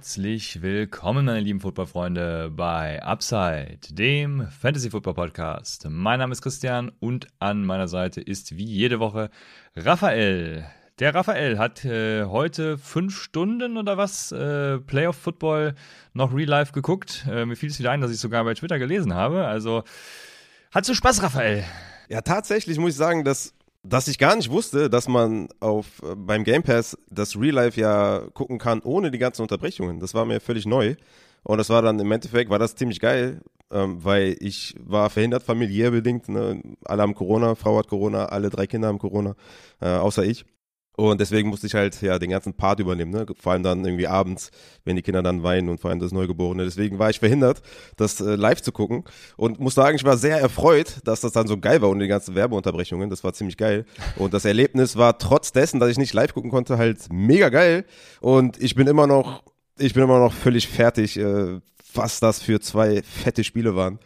Herzlich willkommen, meine lieben Footballfreunde, bei Upside, dem Fantasy Football Podcast. Mein Name ist Christian und an meiner Seite ist wie jede Woche Raphael. Der Raphael hat äh, heute fünf Stunden oder was äh, Playoff Football noch real life geguckt. Äh, mir fiel es wieder ein, dass ich sogar bei Twitter gelesen habe. Also hat so Spaß, Raphael. Ja, tatsächlich muss ich sagen, dass dass ich gar nicht wusste, dass man auf äh, beim Game Pass das Real Life ja gucken kann ohne die ganzen Unterbrechungen. Das war mir völlig neu. Und das war dann im Endeffekt war das ziemlich geil, ähm, weil ich war verhindert familiär bedingt. Ne? Alle haben Corona, Frau hat Corona, alle drei Kinder haben Corona, äh, außer ich. Und deswegen musste ich halt ja den ganzen Part übernehmen, ne? vor allem dann irgendwie abends, wenn die Kinder dann weinen und vor allem das Neugeborene. Deswegen war ich verhindert, das äh, live zu gucken und muss sagen, ich war sehr erfreut, dass das dann so geil war ohne die ganzen Werbeunterbrechungen. Das war ziemlich geil. Und das Erlebnis war trotz dessen, dass ich nicht live gucken konnte, halt mega geil. Und ich bin immer noch, ich bin immer noch völlig fertig, äh, was das für zwei fette Spiele waren.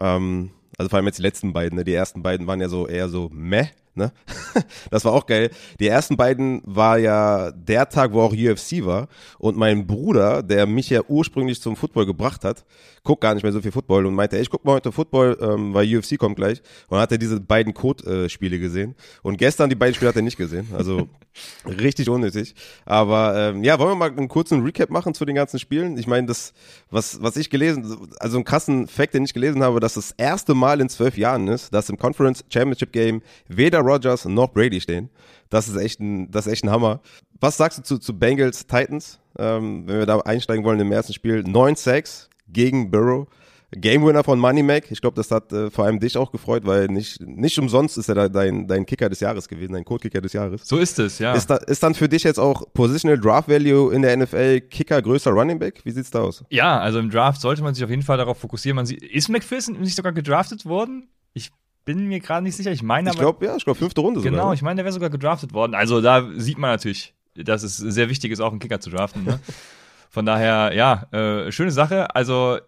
Ähm, also vor allem jetzt die letzten beiden, ne? Die ersten beiden waren ja so eher so meh. Ne? Das war auch geil. Die ersten beiden war ja der Tag, wo auch UFC war. Und mein Bruder, der mich ja ursprünglich zum Football gebracht hat, guckt gar nicht mehr so viel Football und meinte, ey, ich guck mal heute Football, ähm, weil UFC kommt gleich. Und hat er diese beiden Code-Spiele gesehen. Und gestern die beiden Spiele hat er nicht gesehen. Also richtig unnötig. Aber ähm, ja, wollen wir mal einen kurzen Recap machen zu den ganzen Spielen? Ich meine, das, was, was ich gelesen, also einen krassen Fact, den ich gelesen habe, dass das erste Mal in zwölf Jahren ist, dass im Conference Championship Game weder Rogers noch Brady stehen. Das ist echt ein, das ist echt ein Hammer. Was sagst du zu, zu Bengals Titans? Ähm, wenn wir da einsteigen wollen im ersten Spiel. Neun Sacks gegen Burrow. Game Winner von Money Mac. Ich glaube, das hat äh, vor allem dich auch gefreut, weil nicht, nicht umsonst ist er da dein, dein Kicker des Jahres gewesen, dein Code-Kicker des Jahres. So ist es, ja. Ist, da, ist dann für dich jetzt auch Positional Draft Value in der NFL Kicker größer Running Back? Wie sieht's da aus? Ja, also im Draft sollte man sich auf jeden Fall darauf fokussieren. Man sieht, ist McPherson nicht sogar gedraftet worden? Ich bin mir gerade nicht sicher. Ich meine Ich glaube, ja, ich glaube, fünfte Runde Genau, sogar. ich meine, der wäre sogar gedraftet worden. Also da sieht man natürlich, dass es sehr wichtig ist, auch einen Kicker zu draften. Ne? Von daher, ja, äh, schöne Sache. Also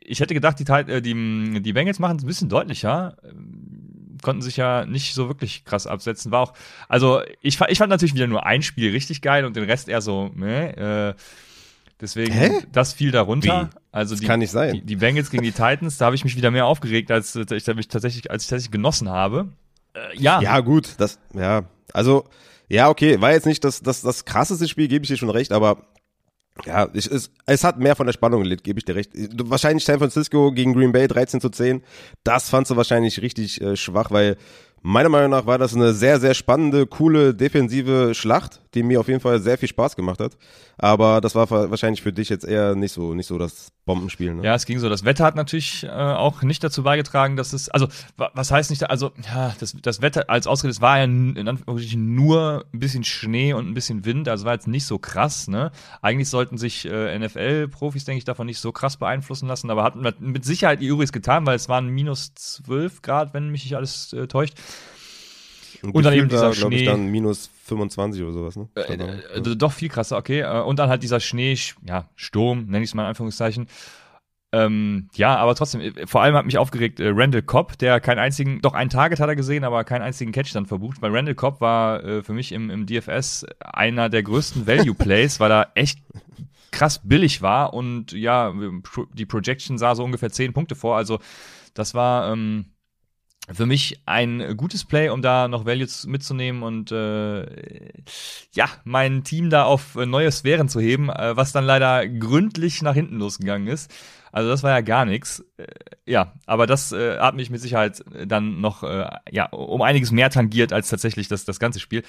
ich hätte gedacht, die, äh, die, die Bengals machen es ein bisschen deutlicher. Ähm, Konnten sich ja nicht so wirklich krass absetzen. War auch, also ich, ich fand natürlich wieder nur ein Spiel richtig geil und den Rest eher so, meh. Äh, deswegen, Hä? das fiel darunter. Wie? Also Das die, kann nicht sein. Die, die Bengals gegen die Titans, da habe ich mich wieder mehr aufgeregt, als äh, ich mich tatsächlich, als ich tatsächlich genossen habe. Äh, ja, Ja, gut, das, ja, also, ja, okay, war jetzt nicht das, das, das krasseste Spiel, gebe ich dir schon recht, aber ja, ich, es, es hat mehr von der Spannung gelitten, gebe ich dir recht. Wahrscheinlich San Francisco gegen Green Bay 13 zu 10, das fandst du wahrscheinlich richtig äh, schwach, weil meiner Meinung nach war das eine sehr, sehr spannende, coole, defensive Schlacht, die mir auf jeden Fall sehr viel Spaß gemacht hat. Aber das war wa- wahrscheinlich für dich jetzt eher nicht so, nicht so das Bombenspiel. Ne? Ja, es ging so. Das Wetter hat natürlich äh, auch nicht dazu beigetragen, dass es, also wa- was heißt nicht, also ja, das, das Wetter als Ausrede, es war ja in Anführungsstrichen nur ein bisschen Schnee und ein bisschen Wind, also war jetzt nicht so krass. Ne? Eigentlich sollten sich äh, NFL-Profis, denke ich, davon nicht so krass beeinflussen lassen, aber hatten mit Sicherheit ihr Übriges getan, weil es waren minus 12 Grad, wenn mich nicht alles äh, täuscht. Und dann eben gefühlt war, dieser glaub ich, Schnee. dann minus 25 oder sowas, ne? Äh, äh, doch viel krasser, okay. Äh, Und dann halt dieser Schnee, Sch- ja, Sturm, nenne ich es mal in Anführungszeichen. Ähm, ja, aber trotzdem, äh, vor allem hat mich aufgeregt äh, Randall Cobb, der keinen einzigen, doch ein Target hat er gesehen, aber keinen einzigen Catch dann verbucht, weil Randall Cobb war äh, für mich im, im DFS einer der größten Value Plays, weil er echt krass billig war und ja, die Projection sah so ungefähr 10 Punkte vor, also das war ähm, für mich ein gutes Play, um da noch Value z- mitzunehmen und äh, ja, mein Team da auf neue Sphären zu heben, äh, was dann leider gründlich nach hinten losgegangen ist. Also das war ja gar nichts. Äh, ja, aber das äh, hat mich mit Sicherheit dann noch äh, ja um einiges mehr tangiert als tatsächlich das das ganze Spiel.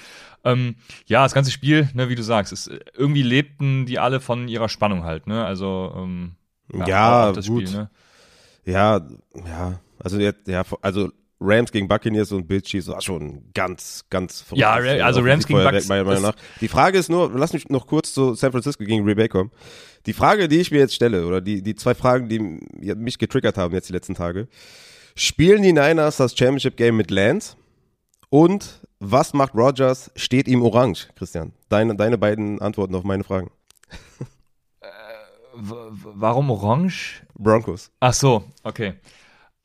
Ähm, ja, das ganze Spiel, ne, wie du sagst, ist, irgendwie lebten die alle von ihrer Spannung halt, ne? Also ähm, Ja, das gut. Spiel, ne? Ja, ja, also ja, also Rams gegen Buccaneers und Bills Chiefs war schon ganz, ganz verrückt. Ja, Ra- also Rams gegen Bucks meiner Meinung nach. Die Frage ist nur, lass mich noch kurz zu San Francisco gegen Green Bay kommen. Die Frage, die ich mir jetzt stelle, oder die, die zwei Fragen, die mich getriggert haben jetzt die letzten Tage. Spielen die Niners das Championship Game mit Lance? Und was macht Rogers? Steht ihm orange, Christian? Deine, deine beiden Antworten auf meine Fragen. W- warum orange? Broncos. Ach so, okay.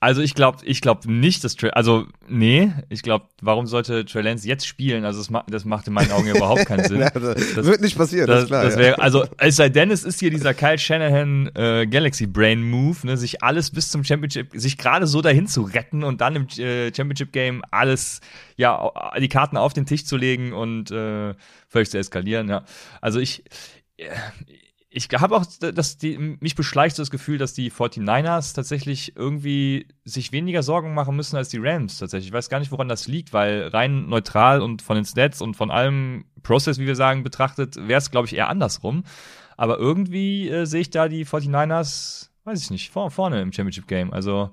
Also ich glaube ich glaub nicht, dass Trey, also nee, ich glaube, warum sollte Trey Lance jetzt spielen? Also das, ma das macht in meinen Augen überhaupt keinen Sinn. das, wird nicht passieren, das, das ist klar. Das wär, ja. Also es sei denn, es ist hier dieser Kyle Shanahan äh, Galaxy Brain Move, ne, sich alles bis zum Championship, sich gerade so dahin zu retten und dann im äh, Championship Game alles, ja, die Karten auf den Tisch zu legen und äh, völlig zu eskalieren, ja. Also ich, ich habe auch, dass die, mich beschleicht so das Gefühl, dass die 49ers tatsächlich irgendwie sich weniger Sorgen machen müssen als die Rams tatsächlich. Ich weiß gar nicht, woran das liegt, weil rein neutral und von den Stats und von allem Prozess, wie wir sagen, betrachtet, wäre es, glaube ich, eher andersrum. Aber irgendwie äh, sehe ich da die 49ers, weiß ich nicht, vor, vorne im Championship Game. Also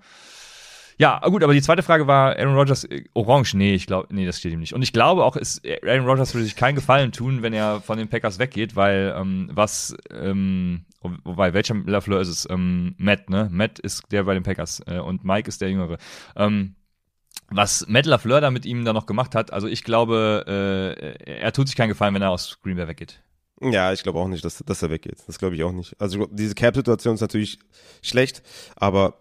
ja, gut, aber die zweite Frage war Aaron Rodgers äh, orange. Nee, ich glaube, nee, das steht ihm nicht. Und ich glaube auch, ist, Aaron Rodgers würde sich keinen Gefallen tun, wenn er von den Packers weggeht, weil ähm, was, ähm, wobei, welcher Lafleur ist es? Ähm, Matt, ne? Matt ist der bei den Packers äh, und Mike ist der Jüngere. Ähm, was Matt LaFleur da mit ihm dann noch gemacht hat, also ich glaube, äh, er tut sich keinen Gefallen, wenn er aus Green Bay weggeht. Ja, ich glaube auch nicht, dass, dass er weggeht. Das glaube ich auch nicht. Also diese Cap-Situation ist natürlich schlecht, aber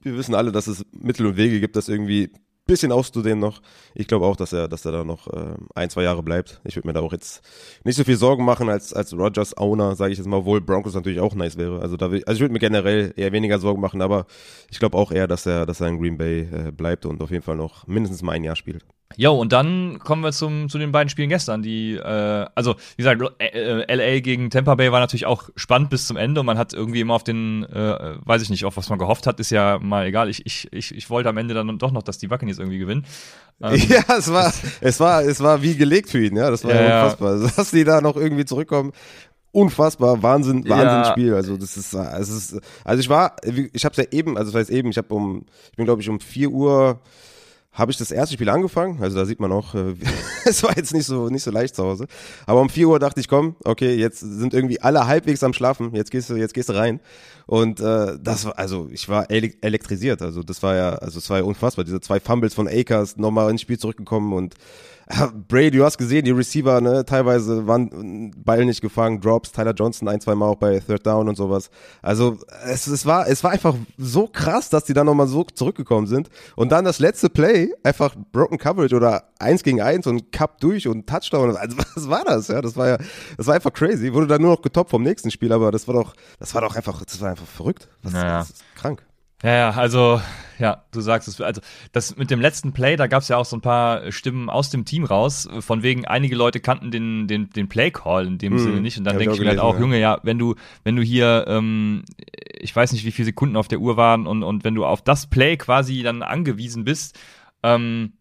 wir wissen alle, dass es Mittel und Wege gibt, das irgendwie bisschen auszudehnen noch. Ich glaube auch, dass er, dass er da noch äh, ein, zwei Jahre bleibt. Ich würde mir da auch jetzt nicht so viel Sorgen machen als, als Rogers Owner, sage ich jetzt mal, obwohl Broncos natürlich auch nice wäre. Also, da also ich würde mir generell eher weniger Sorgen machen, aber ich glaube auch eher, dass er, dass er in Green Bay äh, bleibt und auf jeden Fall noch mindestens mal ein Jahr spielt. Jo, und dann kommen wir zum, zu den beiden Spielen gestern. Die, äh, also wie gesagt, äh, LA gegen Tampa Bay war natürlich auch spannend bis zum Ende und man hat irgendwie immer auf den, äh, weiß ich nicht, auf was man gehofft hat, ist ja mal egal. Ich, ich, ich, ich wollte am Ende dann doch noch, dass die Buccaneers irgendwie gewinnen. Ähm, ja, es war, es war, es war wie gelegt für ihn, ja. Das war ja, unfassbar. Ja. Dass die da noch irgendwie zurückkommen unfassbar Wahnsinn Wahnsinnsspiel also das ist es ist also ich war ich habe es ja eben also das heißt eben ich habe um ich bin glaube ich um vier Uhr habe ich das erste Spiel angefangen. Also da sieht man auch, äh, es war jetzt nicht so nicht so leicht zu Hause. Aber um 4 Uhr dachte ich, komm, okay, jetzt sind irgendwie alle halbwegs am Schlafen. Jetzt gehst du, jetzt gehst du rein. Und äh, das war, also ich war elektrisiert. Also das war ja, also es war ja unfassbar. Diese zwei Fumbles von Akers nochmal ins Spiel zurückgekommen und Brady, du hast gesehen, die Receiver, ne, teilweise waren Ball nicht gefangen, Drops, Tyler Johnson ein, zwei Mal auch bei Third Down und sowas. Also es, es war, es war einfach so krass, dass die dann nochmal so zurückgekommen sind. Und dann das letzte Play, einfach Broken Coverage oder eins gegen eins und Cup durch und Touchdown. Also was war das? Ja, das war ja, das war einfach crazy. Wurde dann nur noch getoppt vom nächsten Spiel, aber das war doch, das war doch einfach, das war einfach verrückt. Das, naja. das ist krank. Ja, ja, also, ja, du sagst es. Also, das mit dem letzten Play, da gab es ja auch so ein paar Stimmen aus dem Team raus, von wegen, einige Leute kannten den, den, den Play-Call in dem mm, Sinne nicht. Und dann denke ich mir halt auch, ja. Junge, ja, wenn du, wenn du hier, ähm, ich weiß nicht, wie viele Sekunden auf der Uhr waren und, und wenn du auf das Play quasi dann angewiesen bist, ähm,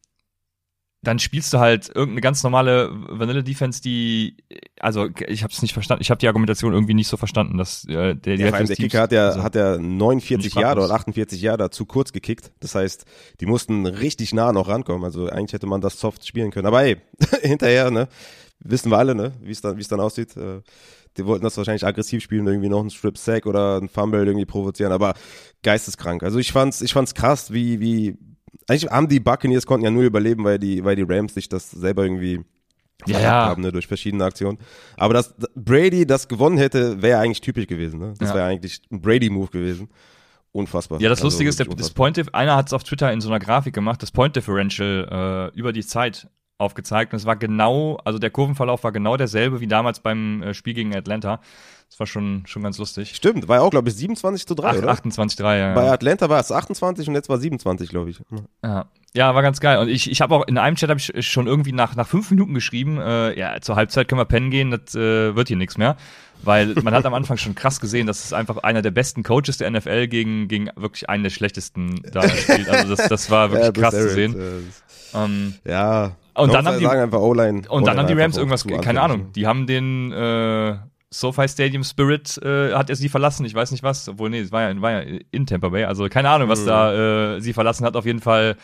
dann spielst du halt irgendeine ganz normale Vanilla Defense, die also ich habe es nicht verstanden. Ich habe die Argumentation irgendwie nicht so verstanden, dass äh, der ja, der Kicker hat ja also, hat ja 49 Jahre oder 48 Jahre zu kurz gekickt. Das heißt, die mussten richtig nah noch rankommen. Also eigentlich hätte man das soft spielen können. Aber hey, hinterher, ne, wissen wir alle, ne, wie es dann wie es dann aussieht. Äh, die wollten das wahrscheinlich aggressiv spielen, irgendwie noch einen Strip Sack oder einen Fumble irgendwie provozieren, aber geisteskrank. Also ich fand's ich fand's krass, wie wie eigentlich haben die Buccaneers konnten ja nur überleben, weil die, weil die Rams sich das selber irgendwie ja, ja. haben, ne, durch verschiedene Aktionen. Aber dass Brady das gewonnen hätte, wäre eigentlich typisch gewesen. Ne? Das ja. wäre eigentlich ein Brady-Move gewesen. Unfassbar. Ja, das also, Lustige ist, der, das Point, einer hat es auf Twitter in so einer Grafik gemacht, das Point Differential äh, über die Zeit aufgezeigt. Und es war genau, also der Kurvenverlauf war genau derselbe wie damals beim äh, Spiel gegen Atlanta. Das war schon, schon ganz lustig. Stimmt, war ja auch, glaube ich, 27 zu 3, Ach, oder? 28 zu 3, ja. Bei Atlanta war es 28 und jetzt war 27, glaube ich. Ja. ja, war ganz geil. Und ich, ich habe auch in einem Chat ich schon irgendwie nach, nach fünf Minuten geschrieben, äh, ja, zur Halbzeit können wir pennen gehen, das äh, wird hier nichts mehr. Weil man hat am Anfang schon krass gesehen, dass es einfach einer der besten Coaches der NFL gegen, gegen wirklich einen der schlechtesten da spielt. Also das, das war wirklich ja, krass zu sehen. Äh, ähm, ja. Und dann haben die, einfach. Und dann haben die Rams irgendwas, keine Ahnung, die haben den äh, SoFi Stadium Spirit äh, hat er sie verlassen, ich weiß nicht was, obwohl nee, es war ja, war ja in Tampa Bay, also keine Ahnung, was mhm. da äh, sie verlassen hat, auf jeden Fall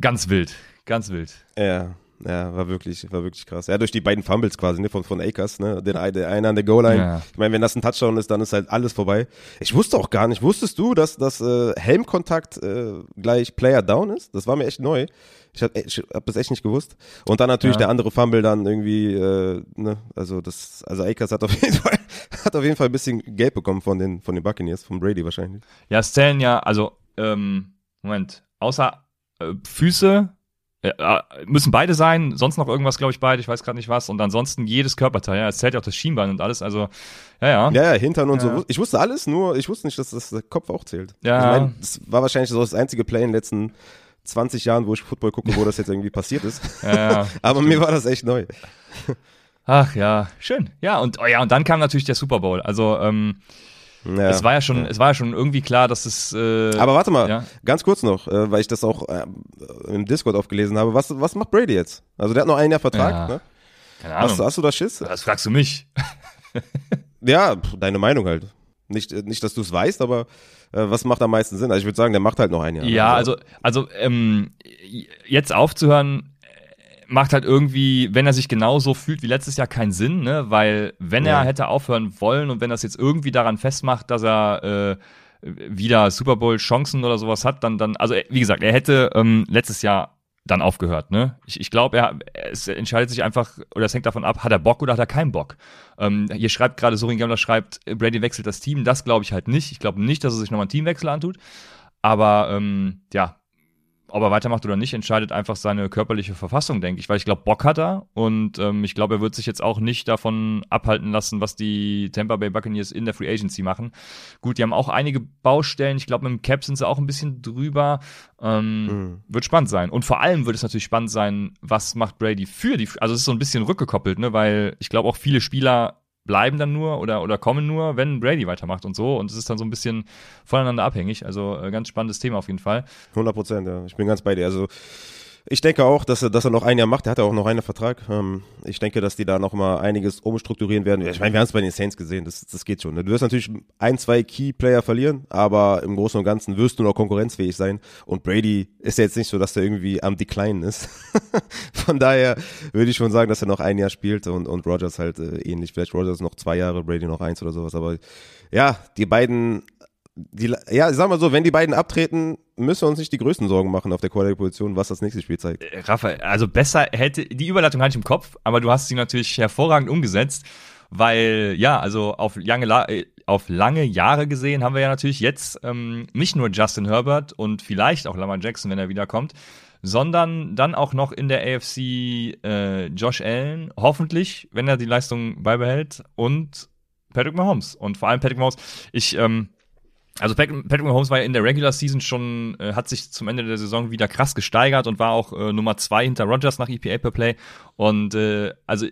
ganz wild, ganz wild. Ja. Ja, war wirklich, war wirklich krass. Ja, durch die beiden Fumbles quasi, ne, von, von Akers, ne, den, der eine an der Goal-Line. Ja. Ich meine, wenn das ein Touchdown ist, dann ist halt alles vorbei. Ich wusste auch gar nicht, wusstest du, dass das äh, Helmkontakt äh, gleich Player Down ist? Das war mir echt neu. Ich habe hab das echt nicht gewusst. Und dann natürlich ja. der andere Fumble dann irgendwie, äh, ne, also das, also Akers hat auf jeden Fall, hat auf jeden Fall ein bisschen Geld bekommen von den, von den Buccaneers, von Brady wahrscheinlich. Ja, es zählen ja, also ähm, Moment, außer äh, Füße ja, müssen beide sein, sonst noch irgendwas, glaube ich, beide, ich weiß gerade nicht was. Und ansonsten jedes Körperteil, ja, es zählt ja auch das Schienbein und alles, also, ja, ja. Ja, ja, Hintern und ja. so. Ich wusste alles, nur ich wusste nicht, dass das der Kopf auch zählt. Ja. Ich meine, das war wahrscheinlich so das einzige Play in den letzten 20 Jahren, wo ich Football gucke, wo das jetzt irgendwie passiert ist. Ja, ja, Aber mir war das echt neu. Ach ja, schön. Ja, und, oh ja, und dann kam natürlich der Super Bowl. Also, ähm, ja, es war ja schon, ja. es war ja schon irgendwie klar, dass es. Äh, Aber warte mal, ja? ganz kurz noch, äh, weil ich das auch äh, im Discord aufgelesen habe. Was, was macht Brady jetzt? Also der hat noch ein Jahr Vertrag. Ne? Keine Ahnung. Hast, hast du da Schiss? Das fragst du mich. ja, deine Meinung halt. Nicht, äh, nicht dass du es weißt, aber äh, was macht am meisten Sinn? Also ich würde sagen, der macht halt noch ein Jahr. Ja, also, also ähm, jetzt aufzuhören, macht halt irgendwie, wenn er sich genauso fühlt wie letztes Jahr, keinen Sinn, ne? Weil wenn ja. er hätte aufhören wollen und wenn das jetzt irgendwie daran festmacht, dass er äh, wieder Super Bowl Chancen oder sowas hat, dann, dann, also wie gesagt, er hätte ähm, letztes Jahr dann aufgehört, ne? Ich, ich glaube, er es entscheidet sich einfach, oder es hängt davon ab, hat er Bock oder hat er keinen Bock. Ähm, hier schreibt gerade Sorin Gambler schreibt, Brady wechselt das Team, das glaube ich halt nicht. Ich glaube nicht, dass er sich nochmal einen Teamwechsel antut. Aber ähm, ja, ob er weitermacht oder nicht, entscheidet einfach seine körperliche Verfassung, denke ich. Weil ich glaube, Bock hat er und ähm, ich glaube, er wird sich jetzt auch nicht davon abhalten lassen, was die Tampa Bay Buccaneers in der Free Agency machen. Gut, die haben auch einige Baustellen. Ich glaube, mit dem Cap sind sie auch ein bisschen drüber. Ähm, mhm. Wird spannend sein. Und vor allem wird es natürlich spannend sein, was macht Brady für die. Also es ist so ein bisschen rückgekoppelt, ne? Weil ich glaube auch viele Spieler bleiben dann nur oder, oder kommen nur, wenn Brady weitermacht und so. Und es ist dann so ein bisschen voneinander abhängig. Also äh, ganz spannendes Thema auf jeden Fall. 100 Prozent, ja. Ich bin ganz bei dir. Also ich denke auch, dass er, dass er noch ein Jahr macht. Er hat ja auch noch einen Vertrag. Ähm, ich denke, dass die da noch mal einiges umstrukturieren werden. Ich meine, wir haben es bei den Saints gesehen. Das, das geht schon. Ne? Du wirst natürlich ein, zwei Key-Player verlieren, aber im Großen und Ganzen wirst du noch konkurrenzfähig sein. Und Brady ist ja jetzt nicht so, dass er irgendwie am Decline ist. Von daher würde ich schon sagen, dass er noch ein Jahr spielt und, und Rogers halt äh, ähnlich. Vielleicht Rogers noch zwei Jahre, Brady noch eins oder sowas. Aber ja, die beiden die, ja, sag mal so, wenn die beiden abtreten, müssen wir uns nicht die größten Sorgen machen auf der Quarterback-Position, was das nächste Spiel zeigt. Äh, Raphael, also besser hätte, die Überleitung hatte ich im Kopf, aber du hast sie natürlich hervorragend umgesetzt, weil, ja, also auf lange, äh, auf lange Jahre gesehen haben wir ja natürlich jetzt ähm, nicht nur Justin Herbert und vielleicht auch Lamar Jackson, wenn er wiederkommt, sondern dann auch noch in der AFC äh, Josh Allen, hoffentlich, wenn er die Leistung beibehält und Patrick Mahomes. Und vor allem Patrick Mahomes, ich, ähm, also Patrick, Patrick Mahomes war ja in der Regular Season schon, äh, hat sich zum Ende der Saison wieder krass gesteigert und war auch äh, Nummer zwei hinter Rogers nach EPA per Play. Und äh, also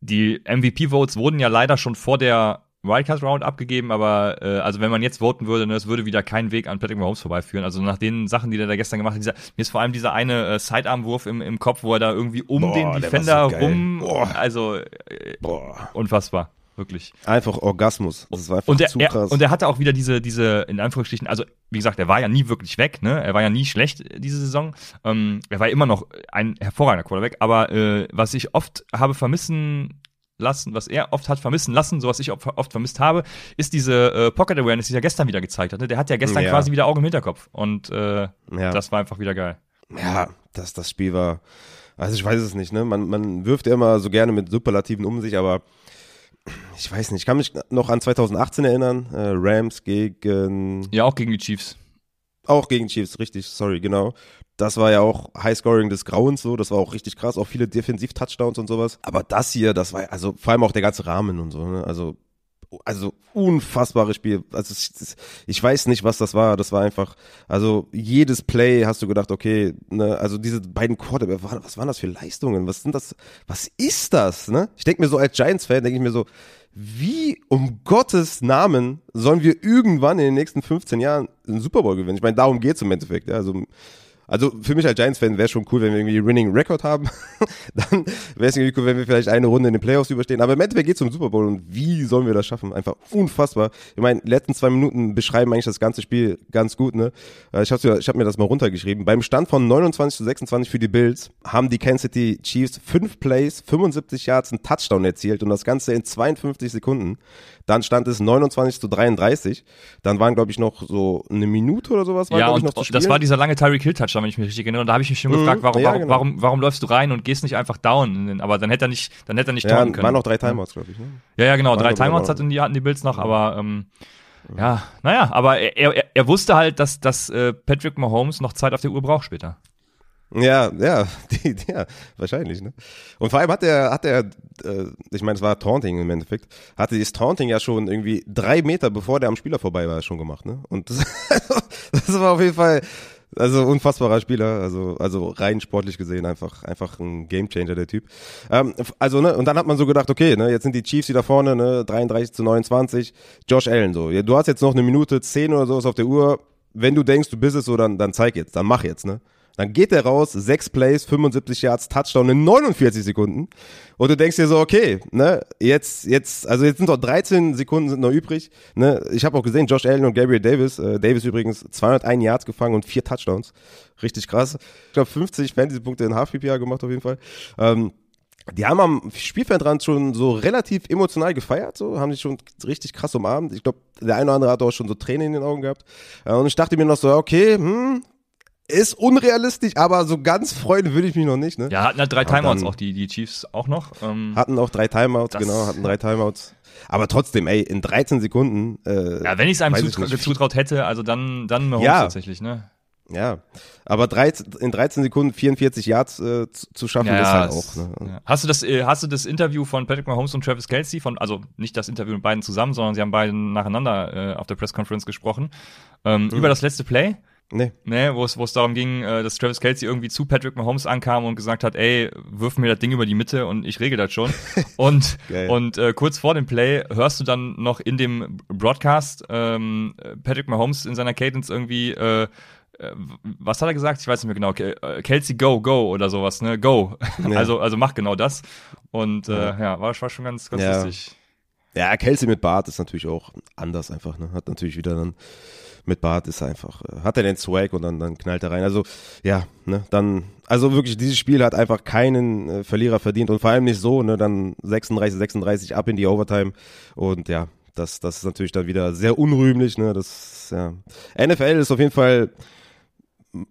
die MVP-Votes wurden ja leider schon vor der Wildcard Round abgegeben, aber äh, also wenn man jetzt voten würde, ne, es würde wieder kein Weg an Patrick Mahomes vorbeiführen. Also nach den Sachen, die der da gestern gemacht hat, dieser, mir ist vor allem dieser eine äh, Sidearm-Wurf im, im Kopf, wo er da irgendwie um Boah, den Defender so rum, Boah. also äh, Boah. unfassbar wirklich. Einfach Orgasmus. Das war einfach und er, zu krass. Er, und er hatte auch wieder diese, diese, in Anführungsstrichen, also wie gesagt, er war ja nie wirklich weg, ne? Er war ja nie schlecht diese Saison. Ähm, er war immer noch ein hervorragender Quarterback, aber äh, was ich oft habe vermissen lassen, was er oft hat vermissen lassen, so was ich oft vermisst habe, ist diese äh, Pocket Awareness, die er gestern wieder gezeigt hat. Ne? Der hat ja gestern ja. quasi wieder Augen im Hinterkopf und äh, ja. das war einfach wieder geil. Ja, das, das Spiel war, also ich weiß es nicht, ne? Man, man wirft ja immer so gerne mit Superlativen um sich, aber ich weiß nicht, ich kann mich noch an 2018 erinnern, äh, Rams gegen. Ja, auch gegen die Chiefs. Auch gegen Chiefs, richtig, sorry, genau. Das war ja auch Highscoring des Grauens so, das war auch richtig krass, auch viele Defensiv-Touchdowns und sowas. Aber das hier, das war, also vor allem auch der ganze Rahmen und so, ne? Also also unfassbares Spiel. Also ich weiß nicht, was das war. Das war einfach, also jedes Play hast du gedacht, okay, ne, also diese beiden Quarterbacks, was waren das für Leistungen? Was sind das? Was ist das? Ne? Ich denke mir so als Giants-Fan, denke ich mir so, wie um Gottes Namen sollen wir irgendwann in den nächsten 15 Jahren einen Super Bowl gewinnen? Ich meine, darum geht's im Endeffekt. Ja? Also also für mich als Giants-Fan wäre schon cool, wenn wir irgendwie Winning Record haben. Dann wäre es irgendwie cool, wenn wir vielleicht eine Runde in den Playoffs überstehen. Aber im Endeffekt geht es um Super Bowl und wie sollen wir das schaffen? Einfach unfassbar. Ich meine, die letzten zwei Minuten beschreiben eigentlich das ganze Spiel ganz gut. Ne? Äh, ich habe ich hab mir das mal runtergeschrieben. Beim Stand von 29 zu 26 für die Bills haben die Kansas City Chiefs fünf Plays, 75 Yards, einen Touchdown erzielt und das Ganze in 52 Sekunden. Dann stand es 29 zu 33. Dann waren, glaube ich, noch so eine Minute oder sowas. War, ja, und das war dieser lange Tyreek Hill Touchdown, wenn ich mich richtig erinnere. Und da habe ich mich schon mhm, gefragt, warum, ja, genau. warum, warum, läufst du rein und gehst nicht einfach down? Aber dann hätte er nicht, dann hätte er nicht ja, können. Waren noch drei Timeouts, glaube ich. Ne? Ja, ja, genau. Waren drei Timeouts hatten die, hatten die Bills noch, aber ähm, Ja, naja, aber er, er, er wusste halt, dass, dass äh, Patrick Mahomes noch Zeit auf der Uhr braucht später. Ja, ja, die, ja, wahrscheinlich, ne? Und vor allem hat er, hat er, äh, ich meine, es war Taunting im Endeffekt, hatte dieses Taunting ja schon irgendwie drei Meter bevor der am Spieler vorbei war, schon gemacht, ne? Und das, das war auf jeden Fall, also unfassbarer Spieler, also also rein sportlich gesehen einfach einfach ein Gamechanger der Typ. Ähm, also ne und dann hat man so gedacht, okay, ne jetzt sind die Chiefs wieder vorne, ne 33 zu 29, Josh Allen so. Du hast jetzt noch eine Minute 10 oder so auf der Uhr. Wenn du denkst, du bist es so, dann dann zeig jetzt, dann mach jetzt, ne? Dann geht er raus, sechs Plays, 75 Yards, Touchdown in 49 Sekunden. Und du denkst dir so, okay, ne, jetzt, jetzt, also jetzt sind doch 13 Sekunden sind noch übrig. Ne, ich habe auch gesehen, Josh Allen und Gabriel Davis, äh, Davis übrigens 201 Yards gefangen und vier Touchdowns. Richtig krass. Ich glaube 50 Fantasy-Punkte in Half-PPA gemacht auf jeden Fall. Ähm, die haben am Spielfeldrand schon so relativ emotional gefeiert, so haben sich schon richtig krass umarmt. Ich glaube, der eine oder andere hat auch schon so Tränen in den Augen gehabt. Und ich dachte mir noch so, okay, hm, ist unrealistisch, aber so ganz freuen würde ich mich noch nicht. Ne? Ja, hatten halt drei Timeouts auch, die, die Chiefs auch noch. Ähm, hatten auch drei Timeouts, genau, hatten drei Timeouts. Aber trotzdem, ey, in 13 Sekunden. Äh, ja, wenn ich es einem zutra zutraut hätte, also dann, dann Mahomes ja. tatsächlich, ne? Ja, aber 13, in 13 Sekunden 44 Yards äh, zu schaffen, ja, ist halt auch. Ne? Ja. Hast du das, äh, hast du das Interview von Patrick Mahomes und Travis Kelsey von, also nicht das Interview mit beiden zusammen, sondern sie haben beiden nacheinander äh, auf der Pressconference gesprochen ähm, mhm. über das letzte Play? Nee. Nee, wo es, wo es darum ging, äh, dass Travis Kelsey irgendwie zu Patrick Mahomes ankam und gesagt hat, ey, wirf mir das Ding über die Mitte und ich regel das schon. und und äh, kurz vor dem Play hörst du dann noch in dem Broadcast ähm, Patrick Mahomes in seiner Cadence irgendwie äh, äh was hat er gesagt? Ich weiß nicht mehr genau. Äh, Kelsey, go, go oder sowas, ne? Go. Ja. Also, also mach genau das. Und äh, ja, war, war schon ganz, ganz ja. lustig. Ja, Kelsey mit Bart ist natürlich auch anders einfach, ne? Hat natürlich wieder dann mit Bart ist einfach, äh, hat er den Swag und dann, dann knallt er rein. Also ja, ne, dann, also wirklich, dieses Spiel hat einfach keinen äh, Verlierer verdient und vor allem nicht so, ne, dann 36, 36 ab in die Overtime und ja, das, das ist natürlich dann wieder sehr unrühmlich, ne, das, ja. NFL ist auf jeden Fall,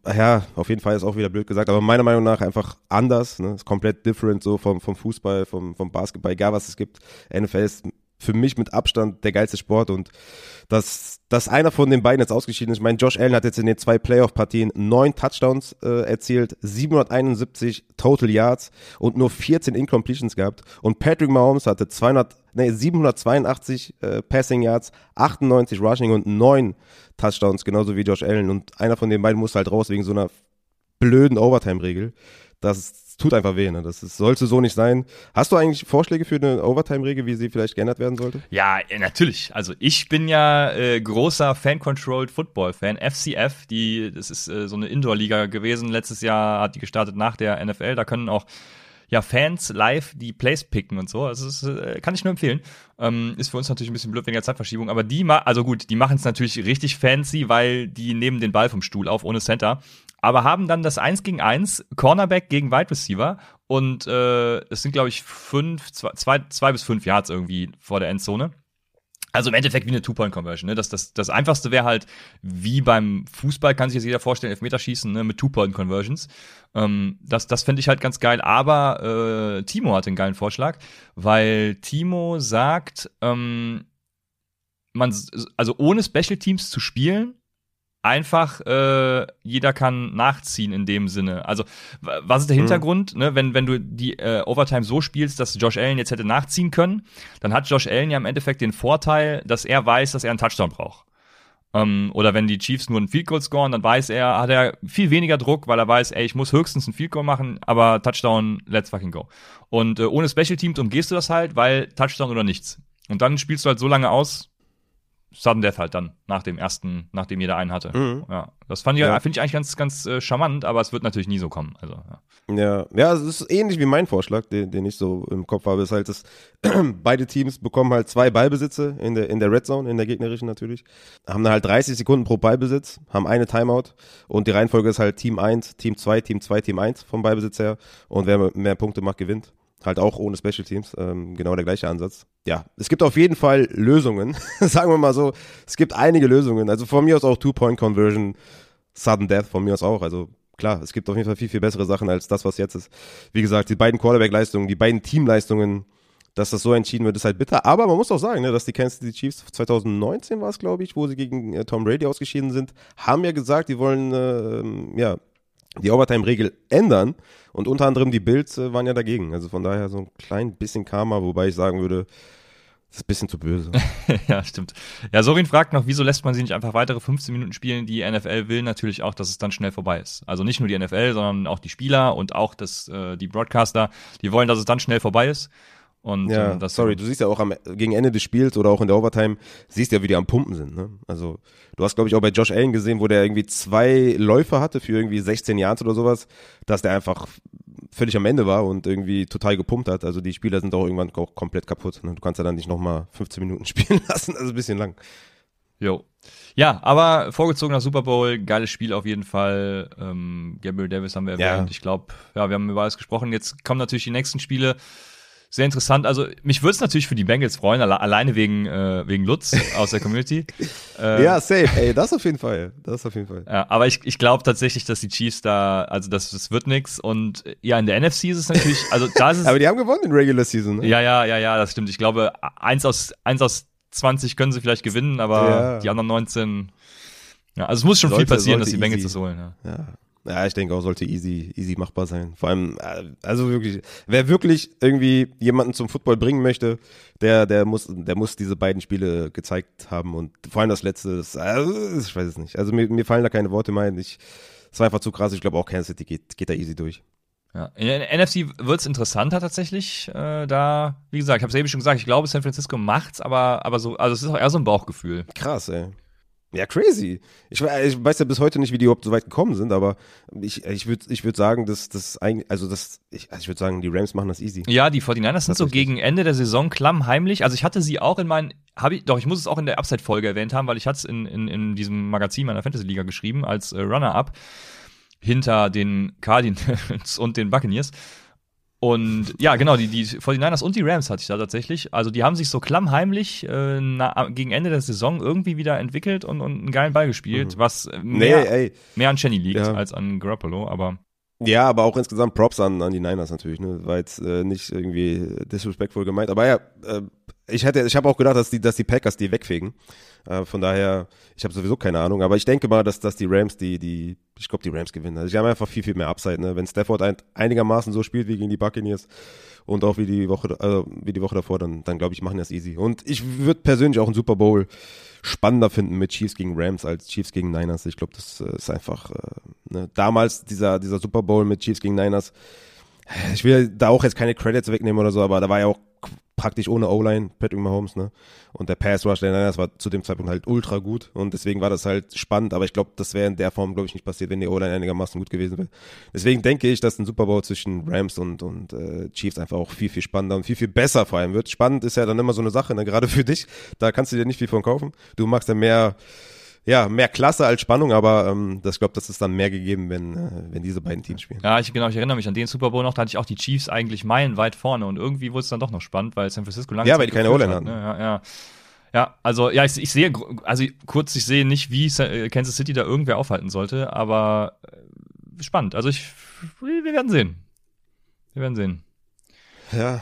ja, auf jeden Fall ist auch wieder blöd gesagt, aber meiner Meinung nach einfach anders, ne, ist komplett different so vom, vom Fußball, vom, vom Basketball, egal was es gibt. NFL ist für mich mit Abstand der geilste Sport und dass, dass einer von den beiden jetzt ausgeschieden ist. Ich meine, Josh Allen hat jetzt in den zwei Playoff-Partien neun Touchdowns äh, erzielt, 771 Total Yards und nur 14 Incompletions gehabt. Und Patrick Mahomes hatte 200, nee, 782 äh, Passing Yards, 98 Rushing und neun Touchdowns, genauso wie Josh Allen. Und einer von den beiden muss halt raus wegen so einer blöden Overtime-Regel. Das tut einfach weh, ne? Das ist, sollte so nicht sein. Hast du eigentlich Vorschläge für eine Overtime-Regel, wie sie vielleicht geändert werden sollte? Ja, äh, natürlich. Also ich bin ja äh, großer Fan-Controlled Football-Fan. FCF, die, das ist äh, so eine Indoor-Liga gewesen. Letztes Jahr hat die gestartet nach der NFL. Da können auch ja, Fans live die Plays picken und so. Also das äh, kann ich nur empfehlen. Ähm, ist für uns natürlich ein bisschen blöd wegen der Zeitverschiebung, aber die, ma also gut, die machen es natürlich richtig fancy, weil die nehmen den Ball vom Stuhl auf ohne Center aber haben dann das 1 gegen 1, Cornerback gegen Wide Receiver und äh, es sind, glaube ich, fünf, zwei, zwei, zwei bis fünf Yards irgendwie vor der Endzone. Also im Endeffekt wie eine Two-Point-Conversion. Ne? Das, das, das Einfachste wäre halt, wie beim Fußball, kann sich jetzt jeder vorstellen, Elfmeterschießen ne? mit Two-Point-Conversions. Ähm, das das fände ich halt ganz geil. Aber äh, Timo hat einen geilen Vorschlag, weil Timo sagt, ähm, man, also ohne Special Teams zu spielen, einfach äh, jeder kann nachziehen in dem Sinne. Also was ist der mhm. Hintergrund? Mhm. Ne? Wenn, wenn du die äh, Overtime so spielst, dass Josh Allen jetzt hätte nachziehen können, dann hat Josh Allen ja im Endeffekt den Vorteil, dass er weiß, dass er einen Touchdown braucht. Ähm, oder wenn die Chiefs nur einen Field Goal scoren, dann weiß er, hat er viel weniger Druck, weil er weiß, ey, ich muss höchstens einen Field Goal machen, aber Touchdown, let's fucking go. Und äh, ohne Special Teams umgehst du das halt, weil Touchdown oder nichts. Und dann spielst du halt so lange aus, Sudden Death halt dann nach dem ersten, nachdem jeder einen hatte. Mhm. Ja, das fand ich, ja. finde ich eigentlich ganz, ganz äh, charmant, aber es wird natürlich nie so kommen. Also, ja. ja, ja, es ist ähnlich wie mein Vorschlag, den, den ich so im Kopf habe, ist halt, dass beide Teams bekommen halt zwei Ballbesitze in der, in der Red Zone, in der gegnerischen natürlich, haben dann halt 30 Sekunden pro Ballbesitz, haben eine Timeout und die Reihenfolge ist halt Team 1, Team 2, Team 2, Team 1 vom Ballbesitz her und wer mehr Punkte macht, gewinnt. Halt auch ohne Special Teams, ähm, genau der gleiche Ansatz. Ja, es gibt auf jeden Fall Lösungen, sagen wir mal so. Es gibt einige Lösungen. Also von mir aus auch Two-Point-Conversion, Sudden Death von mir aus auch. Also klar, es gibt auf jeden Fall viel, viel bessere Sachen als das, was jetzt ist. Wie gesagt, die beiden Quarterback-Leistungen, die beiden Teamleistungen, dass das so entschieden wird, ist halt bitter. Aber man muss auch sagen, ne, dass die Kansas City Chiefs 2019 war es, glaube ich, wo sie gegen äh, Tom Brady ausgeschieden sind, haben ja gesagt, die wollen äh, ja die Overtime-Regel ändern. Und unter anderem die Bills äh, waren ja dagegen. Also von daher so ein klein bisschen Karma, wobei ich sagen würde, das ist ein bisschen zu böse. ja, stimmt. Ja, Sorin fragt noch, wieso lässt man sie nicht einfach weitere 15 Minuten spielen? Die NFL will natürlich auch, dass es dann schnell vorbei ist. Also nicht nur die NFL, sondern auch die Spieler und auch das, äh, die Broadcaster, die wollen, dass es dann schnell vorbei ist. Und, ja, ähm, das sorry, du siehst ja auch am, gegen Ende des Spiels oder auch in der Overtime, siehst ja, wie die am Pumpen sind. Ne? Also du hast, glaube ich, auch bei Josh Allen gesehen, wo der irgendwie zwei Läufe hatte für irgendwie 16 Yards oder sowas, dass der einfach völlig am Ende war und irgendwie total gepumpt hat. Also die Spieler sind auch irgendwann auch komplett kaputt. Ne? Du kannst ja dann nicht nochmal 15 Minuten spielen lassen, also ein bisschen lang. Jo. Ja, aber vorgezogener Super Bowl, geiles Spiel auf jeden Fall. Ähm, Gabriel Davis haben wir erwähnt. Ja. Ich glaube, ja, wir haben über alles gesprochen. Jetzt kommen natürlich die nächsten Spiele sehr interessant. Also mich würde es natürlich für die Bengals freuen, alle, alleine wegen, äh, wegen Lutz aus der Community. äh, ja, safe, ey, das auf jeden Fall. Das auf jeden Fall. Ja, aber ich, ich glaube tatsächlich, dass die Chiefs da, also das, das wird nix. Und ja, in der NFC ist es natürlich, also da ist es. aber die haben gewonnen in Regular Season, ne? Ja, ja, ja, ja, das stimmt. Ich glaube, eins aus, eins aus 20 können sie vielleicht gewinnen, aber ja. die anderen 19. Ja, also es muss schon sollte, viel passieren, dass die Bengals das holen. Ja. ja. Ja, ich denke auch, sollte easy, easy machbar sein. Vor allem, äh, also wirklich, wer wirklich irgendwie jemanden zum Football bringen möchte, der, der muss, der muss diese beiden Spiele gezeigt haben und vor allem das letzte, ist, also, ich weiß es nicht. Also mir, mir fallen da keine Worte mehr ein. Ich, es war einfach zu krass. Ich glaube auch Kansas City geht, geht da easy durch. Ja. In der NFC wird es interessanter tatsächlich. Äh, da, wie gesagt, ich habe es eben schon gesagt, ich glaube, San Francisco macht's, aber, aber so, also es ist auch eher so ein Bauchgefühl. Krass, ey. Ja, crazy. Ich, ich, weiß ja bis heute nicht, wie die überhaupt so weit gekommen sind, aber ich, ich würde ich würd sagen, dass das eigentlich, also das, ich, also ich würde sagen, die Rams machen das easy. Ja, die 49ers sind so gegen Ende der Saison klammheimlich. Also ich hatte sie auch in meinen, hab ich, doch, ich muss es auch in der Upside-Folge erwähnt haben, weil ich hatte es in, in, in diesem Magazin meiner Fantasy-Liga geschrieben als äh, Runner-Up hinter den Cardinals und den Buccaneers. Und ja, genau, die, die 49ers und die Rams hatte ich da tatsächlich. Also die haben sich so klammheimlich äh, na, gegen Ende der Saison irgendwie wieder entwickelt und, und einen geilen Ball gespielt, mhm. was mehr, nee, mehr an Chenny liegt ja. als an Garoppolo, aber ja, aber auch insgesamt Props an, an die Niners natürlich, ne? War jetzt äh, nicht irgendwie disrespectful gemeint. Aber ja, äh, ich hätte, ich habe auch gedacht, dass die, dass die Packers die wegfegen. Äh, von daher, ich habe sowieso keine Ahnung. Aber ich denke mal, dass, dass die Rams die, die, ich glaube, die Rams gewinnen. Also die haben einfach viel, viel mehr Upside, ne? Wenn Stafford ein, einigermaßen so spielt wie gegen die Buccaneers und auch wie die Woche, äh, wie die Woche davor, dann, dann glaube ich, machen das easy. Und ich würde persönlich auch einen Super Bowl spannender finden mit Chiefs gegen Rams als Chiefs gegen Niners. Ich glaube, das äh, ist einfach, äh, ne? damals dieser, dieser Super Bowl mit Chiefs gegen Niners. Ich will da auch jetzt keine Credits wegnehmen oder so, aber da war ja auch praktisch ohne O-Line, Patrick Mahomes, ne? Und der Pass Rush der Niners war zu dem Zeitpunkt halt ultra gut und deswegen war das halt spannend, aber ich glaube, das wäre in der Form, glaube ich, nicht passiert, wenn die O-Line einigermaßen gut gewesen wäre. Deswegen denke ich, dass ein Super Bowl zwischen Rams und, und äh, Chiefs einfach auch viel, viel spannender und viel, viel besser vor allem wird. Spannend ist ja dann immer so eine Sache, ne? gerade für dich, da kannst du dir nicht viel von kaufen. Du machst ja mehr ja, mehr Klasse als Spannung, aber ähm, das glaube, das ist dann mehr gegeben, wenn, äh, wenn diese beiden Teams spielen. Ja, ich genau, ich erinnere mich an den Super Bowl noch, da hatte ich auch die Chiefs eigentlich meilenweit vorne und irgendwie wurde es dann doch noch spannend, weil San Francisco lange Ja, weil die keine O-Line hatten. Ne? Ja, ja. Ja, also ja, ich, ich sehe, also kurz, ich sehe nicht, wie äh, Kansas City da irgendwer aufhalten sollte, aber äh, spannend. Also ich, wir werden sehen. Wir werden sehen. Ja.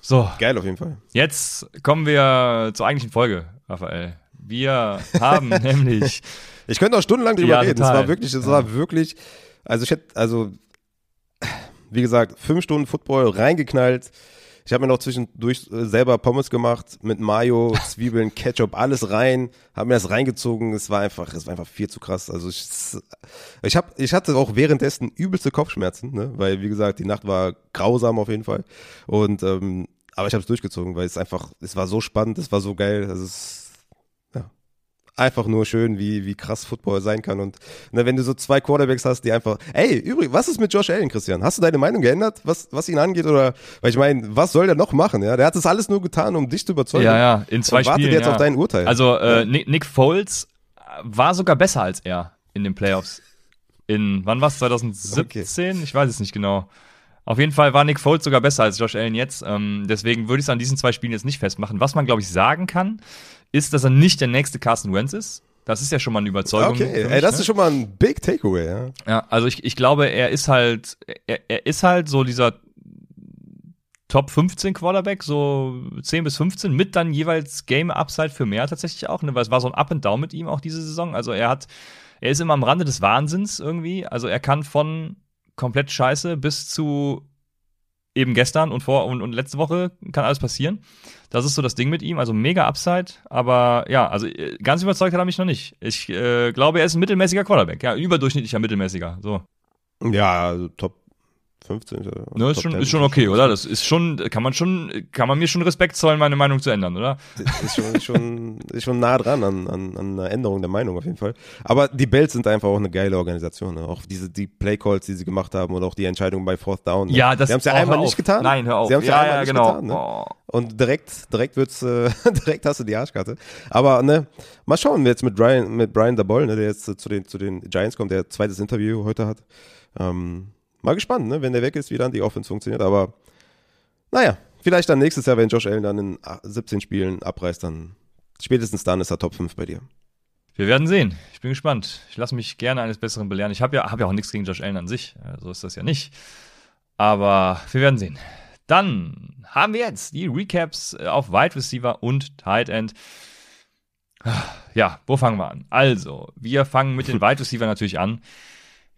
So. Geil auf jeden Fall. Jetzt kommen wir zur eigentlichen Folge, Raphael. Wir haben nämlich. Ich könnte auch stundenlang drüber ja, reden. Es war wirklich, es war wirklich, also ich hätte, also, wie gesagt, fünf Stunden Football reingeknallt. Ich habe mir noch zwischendurch äh, selber Pommes gemacht mit Mayo, Zwiebeln, Ketchup, alles rein, habe mir das reingezogen. Es war einfach, es war einfach viel zu krass. Also ich, ich habe, ich hatte auch währenddessen übelste Kopfschmerzen, ne? weil wie gesagt die Nacht war grausam auf jeden Fall. Und ähm, aber ich habe es durchgezogen, weil es einfach, es war so spannend, es war so geil. Also es einfach nur schön, wie, wie krass Football sein kann. Und ne, wenn du so zwei Quarterbacks hast, die einfach, ey, übrigens, was ist mit Josh Allen, Christian? Hast du deine Meinung geändert, was, was ihn angeht? Oder, weil ich meine, was soll der noch machen? Ja, der hat das alles nur getan, um dich zu überzeugen. Ja, ja, in zwei und wartet Spielen. jetzt ja. auf dein Urteil. Also, äh, Nick, Nick Foles war sogar besser als er in den Playoffs. In, wann war es? 2017? Okay. Ich weiß es nicht genau. Auf jeden Fall war Nick Foles sogar besser als Josh Allen jetzt. Ähm, deswegen würde ich es an diesen zwei Spielen jetzt nicht festmachen. Was man, glaube ich, sagen kann, ist, dass er nicht der nächste Carson Wentz ist. Das ist ja schon mal eine Überzeugung. Okay, mich, ey, das ne? ist schon mal ein Big Takeaway, ja. Ja, also ich, ich glaube, er ist halt, er, er ist halt so dieser Top 15 Quarterback, so 10 bis 15, mit dann jeweils Game Upside für mehr tatsächlich auch, ne? weil es war so ein Up and Down mit ihm auch diese Saison. Also er hat, er ist immer am Rande des Wahnsinns irgendwie. Also er kann von komplett scheiße bis zu eben gestern und vor und, und letzte Woche kann alles passieren. Das ist so das Ding mit ihm, also mega Upside, aber ja, also äh, ganz überzeugt hat er mich noch nicht. Ich äh, glaube, er ist ein mittelmäßiger Quarterback, ja, überdurchschnittlicher mittelmäßiger, so. Ja, also Top 15. Ne, ist schon, ist schon okay, oder? Das ist schon, kann man schon, kann man mir schon Respekt zollen, meine Meinung zu ändern, oder? Ist schon, schon, ist schon nah dran an, an, an einer Änderung der Meinung auf jeden Fall. Aber die Bells sind einfach auch eine geile Organisation. Ne? Auch diese, die Playcalls, die sie gemacht haben und auch die Entscheidung bei Fourth Down. Ne? Ja, das Sie haben es ja oh, einmal nicht getan. Nein, hör auf. Sie haben es ja, ja, einmal ja, nicht genau. getan. Ne? Oh. Und direkt, direkt wird's, äh, direkt hast du die Arschkarte. Aber ne, mal schauen, wer jetzt mit Brian, mit Brian Daboll, ne, der jetzt äh, zu den, zu den Giants kommt, der zweites Interview heute hat. Ähm, mal gespannt, ne, wenn der weg ist, wie dann die Offense funktioniert. Aber naja, vielleicht dann nächstes Jahr, wenn Josh Allen dann in 17 Spielen abreißt, dann spätestens dann ist er Top 5 bei dir. Wir werden sehen. Ich bin gespannt. Ich lasse mich gerne eines Besseren belehren. Ich habe ja, hab ja auch nichts gegen Josh Allen an sich. So ist das ja nicht. Aber wir werden sehen. Dann haben wir jetzt die Recaps äh, auf Wide Receiver und Tight End. Ja, wo fangen wir an? Also, wir fangen mit den Wide Receiver natürlich an.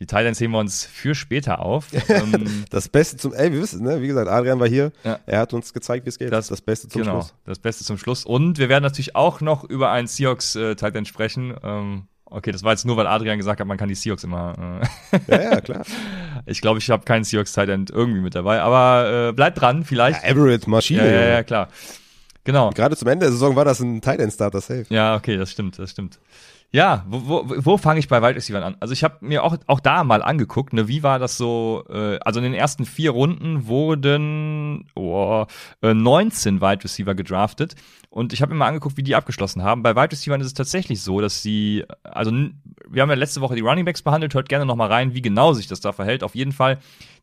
Die Titans heben wir uns für später auf. Ähm, Das Beste zum, ey, wir wissen, ne, wie gesagt, Adrian war hier, Ja. er hat uns gezeigt, wie es geht. Das- Das, Beste zum genau, Schluss. das Beste zum Schluss. Und wir werden natürlich auch noch über einen Seahawks äh, sprechen. Ähm, okay, das war jetzt nur, weil Adrian gesagt hat, man kann die Seahawks immer. Äh, Ja, ja, klar. ich glaube, ich habe keinen Seahawks Titan irgendwie mit dabei, aber äh, bleibt dran, Ja, vielleicht. Everett, Maschine. Ja, ja, ja, klar. Genau. Gerade zum Ende der Saison war das ein Tight End Starter safe. Ja, okay, das stimmt, das stimmt. Ja, wo, wo, wo fange ich bei Wide Receivers an? Also ich habe mir auch, auch da mal angeguckt, ne, wie war das so, äh, also in den ersten vier Runden wurden oh, äh, 19 Wide Receiver gedraftet und ich habe mir mal angeguckt, wie die abgeschlossen haben. Bei Wide Receivers ist es tatsächlich so, dass sie, also wir haben ja letzte Woche die Running Backs behandelt, hört gerne noch mal rein, wie genau sich das da verhält. Auf jeden Fall,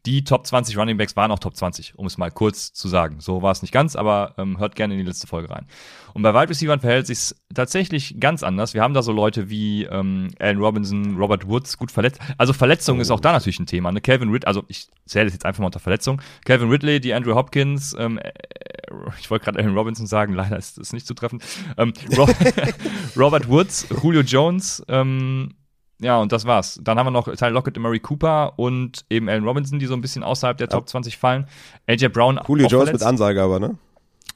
die Top 20 Running Backs waren auch Top 20, um es mal kurz zu sagen. So war es nicht ganz, aber ähm, hört gerne in die letzte Folge rein. Und bei Wide Receivers verhält sich tatsächlich ganz anders. Wir haben da so Leute wie ähm, Allen Robinson, Robert Woods, gut verletzt. Also Verletzung ist auch da natürlich ein Thema. Ne? Calvin Ridley, also ich zähle das jetzt einfach mal unter Verletzung. Calvin Ridley, die Andrew Hopkins, ähm, äh, ich wollte gerade Allen Robinson sagen, leider ist das nicht zutreffend. Ähm, Ro Robert Woods, Julio Jones, ähm, ja, und das war's. Dann haben wir noch Tyler Lockett und Murray Cooper und eben Allen Robinson, die so ein bisschen außerhalb der Top 20 fallen. AJ Brown. Julio Jones verletzt. mit Ansage aber, ne?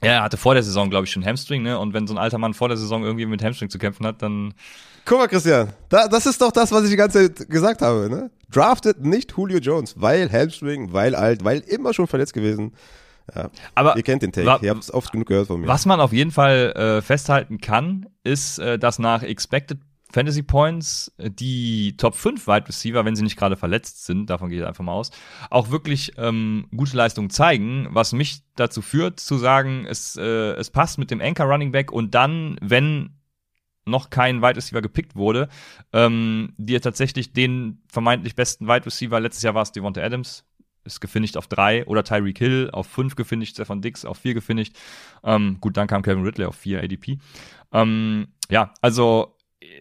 Ja, er hatte vor der Saison, glaube ich, schon Hamstring, ne? Und wenn so ein alter Mann vor der Saison irgendwie mit Hamstring zu kämpfen hat, dann. Guck mal, Christian, da, das ist doch das, was ich die ganze Zeit gesagt habe, ne? Draftet nicht Julio Jones, weil Hamstring, weil alt, weil immer schon verletzt gewesen. Ja. Aber Ihr kennt den Take, ihr habt es oft genug gehört von mir. was man auf jeden Fall äh, festhalten kann, ist, äh, dass nach Expected Fantasy Points äh, die Top 5 Wide Receiver, wenn sie nicht gerade verletzt sind, davon gehe ich einfach mal aus, auch wirklich ähm, gute Leistungen zeigen, was mich dazu führt, zu sagen, es, äh, es passt mit dem Anchor Running Back und dann, wenn noch kein Wide Receiver gepickt wurde, ähm, dir tatsächlich den vermeintlich besten Wide Receiver, letztes Jahr war es Devonta Adams, ist gefinisht auf drei oder Tyreek Hill auf fünf gefinisht, Stefan Dix auf vier gefinisht. Ähm, gut, dann kam Kevin Ridley auf vier ADP. Ähm, ja, also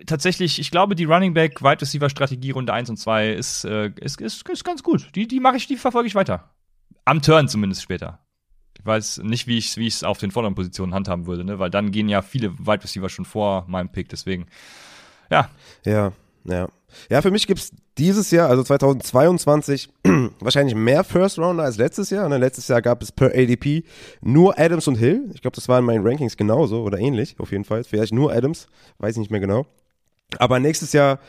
tatsächlich, ich glaube, die Running Back Wide Receiver Strategie Runde 1 und 2 ist, äh, ist, ist, ist ganz gut. Die, die mache ich, die verfolge ich weiter. Am Turn zumindest später. Ich weiß nicht, wie ich wie es auf den vorderen Positionen handhaben würde, ne? weil dann gehen ja viele Wide Receiver schon vor meinem Pick, deswegen. Ja, Ja, ja. Ja, für mich gibt's dieses Jahr, also 2022, wahrscheinlich mehr First Rounder als letztes Jahr. Ne? Letztes Jahr gab es per ADP nur Adams und Hill. Ich glaube, das war in meinen Rankings genauso oder ähnlich, auf jeden Fall. Vielleicht nur Adams, weiß ich nicht mehr genau. Aber nächstes Jahr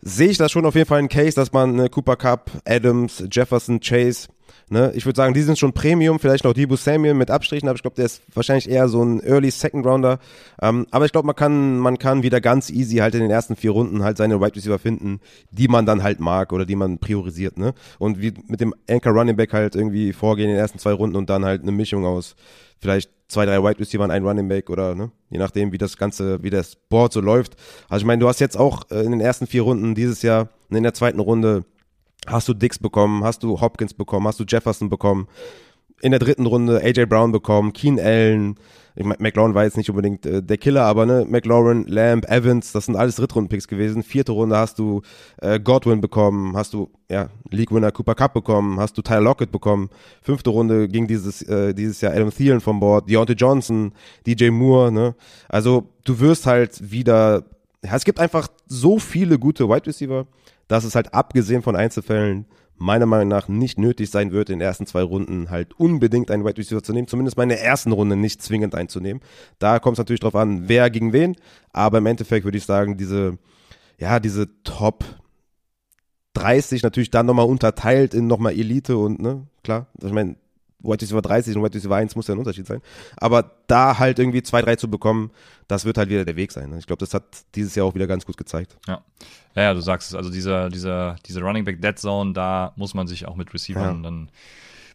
sehe ich da schon auf jeden Fall einen Case, dass man ne, Cooper Cup, Adams, Jefferson, Chase, ne, ich würde sagen, die sind schon Premium, vielleicht noch Debo Samuel mit Abstrichen, aber ich glaube, der ist wahrscheinlich eher so ein Early Second Rounder. Ähm, aber ich glaube, man kann, man kann wieder ganz easy halt in den ersten vier Runden halt seine Wide Receiver finden, die man dann halt mag oder die man priorisiert, ne? Und wie mit dem Anchor Running Back halt irgendwie vorgehen in den ersten zwei Runden und dann halt eine Mischung aus vielleicht zwei, drei Wide Receiver und ein Running Back oder ne, je nachdem, wie das Ganze, wie das Board so läuft. Also ich meine, du hast jetzt auch äh, in den ersten vier Runden dieses Jahr, in der zweiten Runde, hast du Dix bekommen, hast du Hopkins bekommen, hast du Jefferson bekommen. in der dritten Runde AJ Brown bekommen, Keen Allen, ich mein, McLaurin war jetzt nicht unbedingt äh, der Killer, aber ne, McLaurin, Lamb, Evans, das sind alles Drittrunden-Picks gewesen. Vierte Runde hast du äh, Godwin bekommen, hast du ja League-Winner Cooper Cup bekommen, hast du Tyler Lockett bekommen. Fünfte Runde ging dieses äh, dieses Jahr Adam Thielen vom Board, Deontay Johnson, DJ Moore. Ne, also du wirst halt wieder. Ja, es gibt einfach so viele gute Wide Receiver, dass es halt abgesehen von Einzelfällen meiner Meinung nach nicht nötig sein wird, in den ersten zwei Runden halt unbedingt einen Wide Receiver zu nehmen, zumindest mal in der ersten Runde nicht zwingend einzunehmen. Da kommt es natürlich drauf an, wer gegen wen, aber im Endeffekt würde ich sagen, diese, ja, diese Top 30 natürlich dann nochmal unterteilt in nochmal Elite und, ne, klar, ich meine, White Receiver 30 und White Receiver 1 muss ja ein Unterschied sein. Aber da halt irgendwie zwei, drei zu bekommen, das wird halt wieder der Weg sein. Ich glaube, das hat dieses Jahr auch wieder ganz gut gezeigt. Ja, ja, ja du sagst es. Also dieser, dieser, diese Running Back Dead Zone, da muss man sich auch mit Receivern ja. dann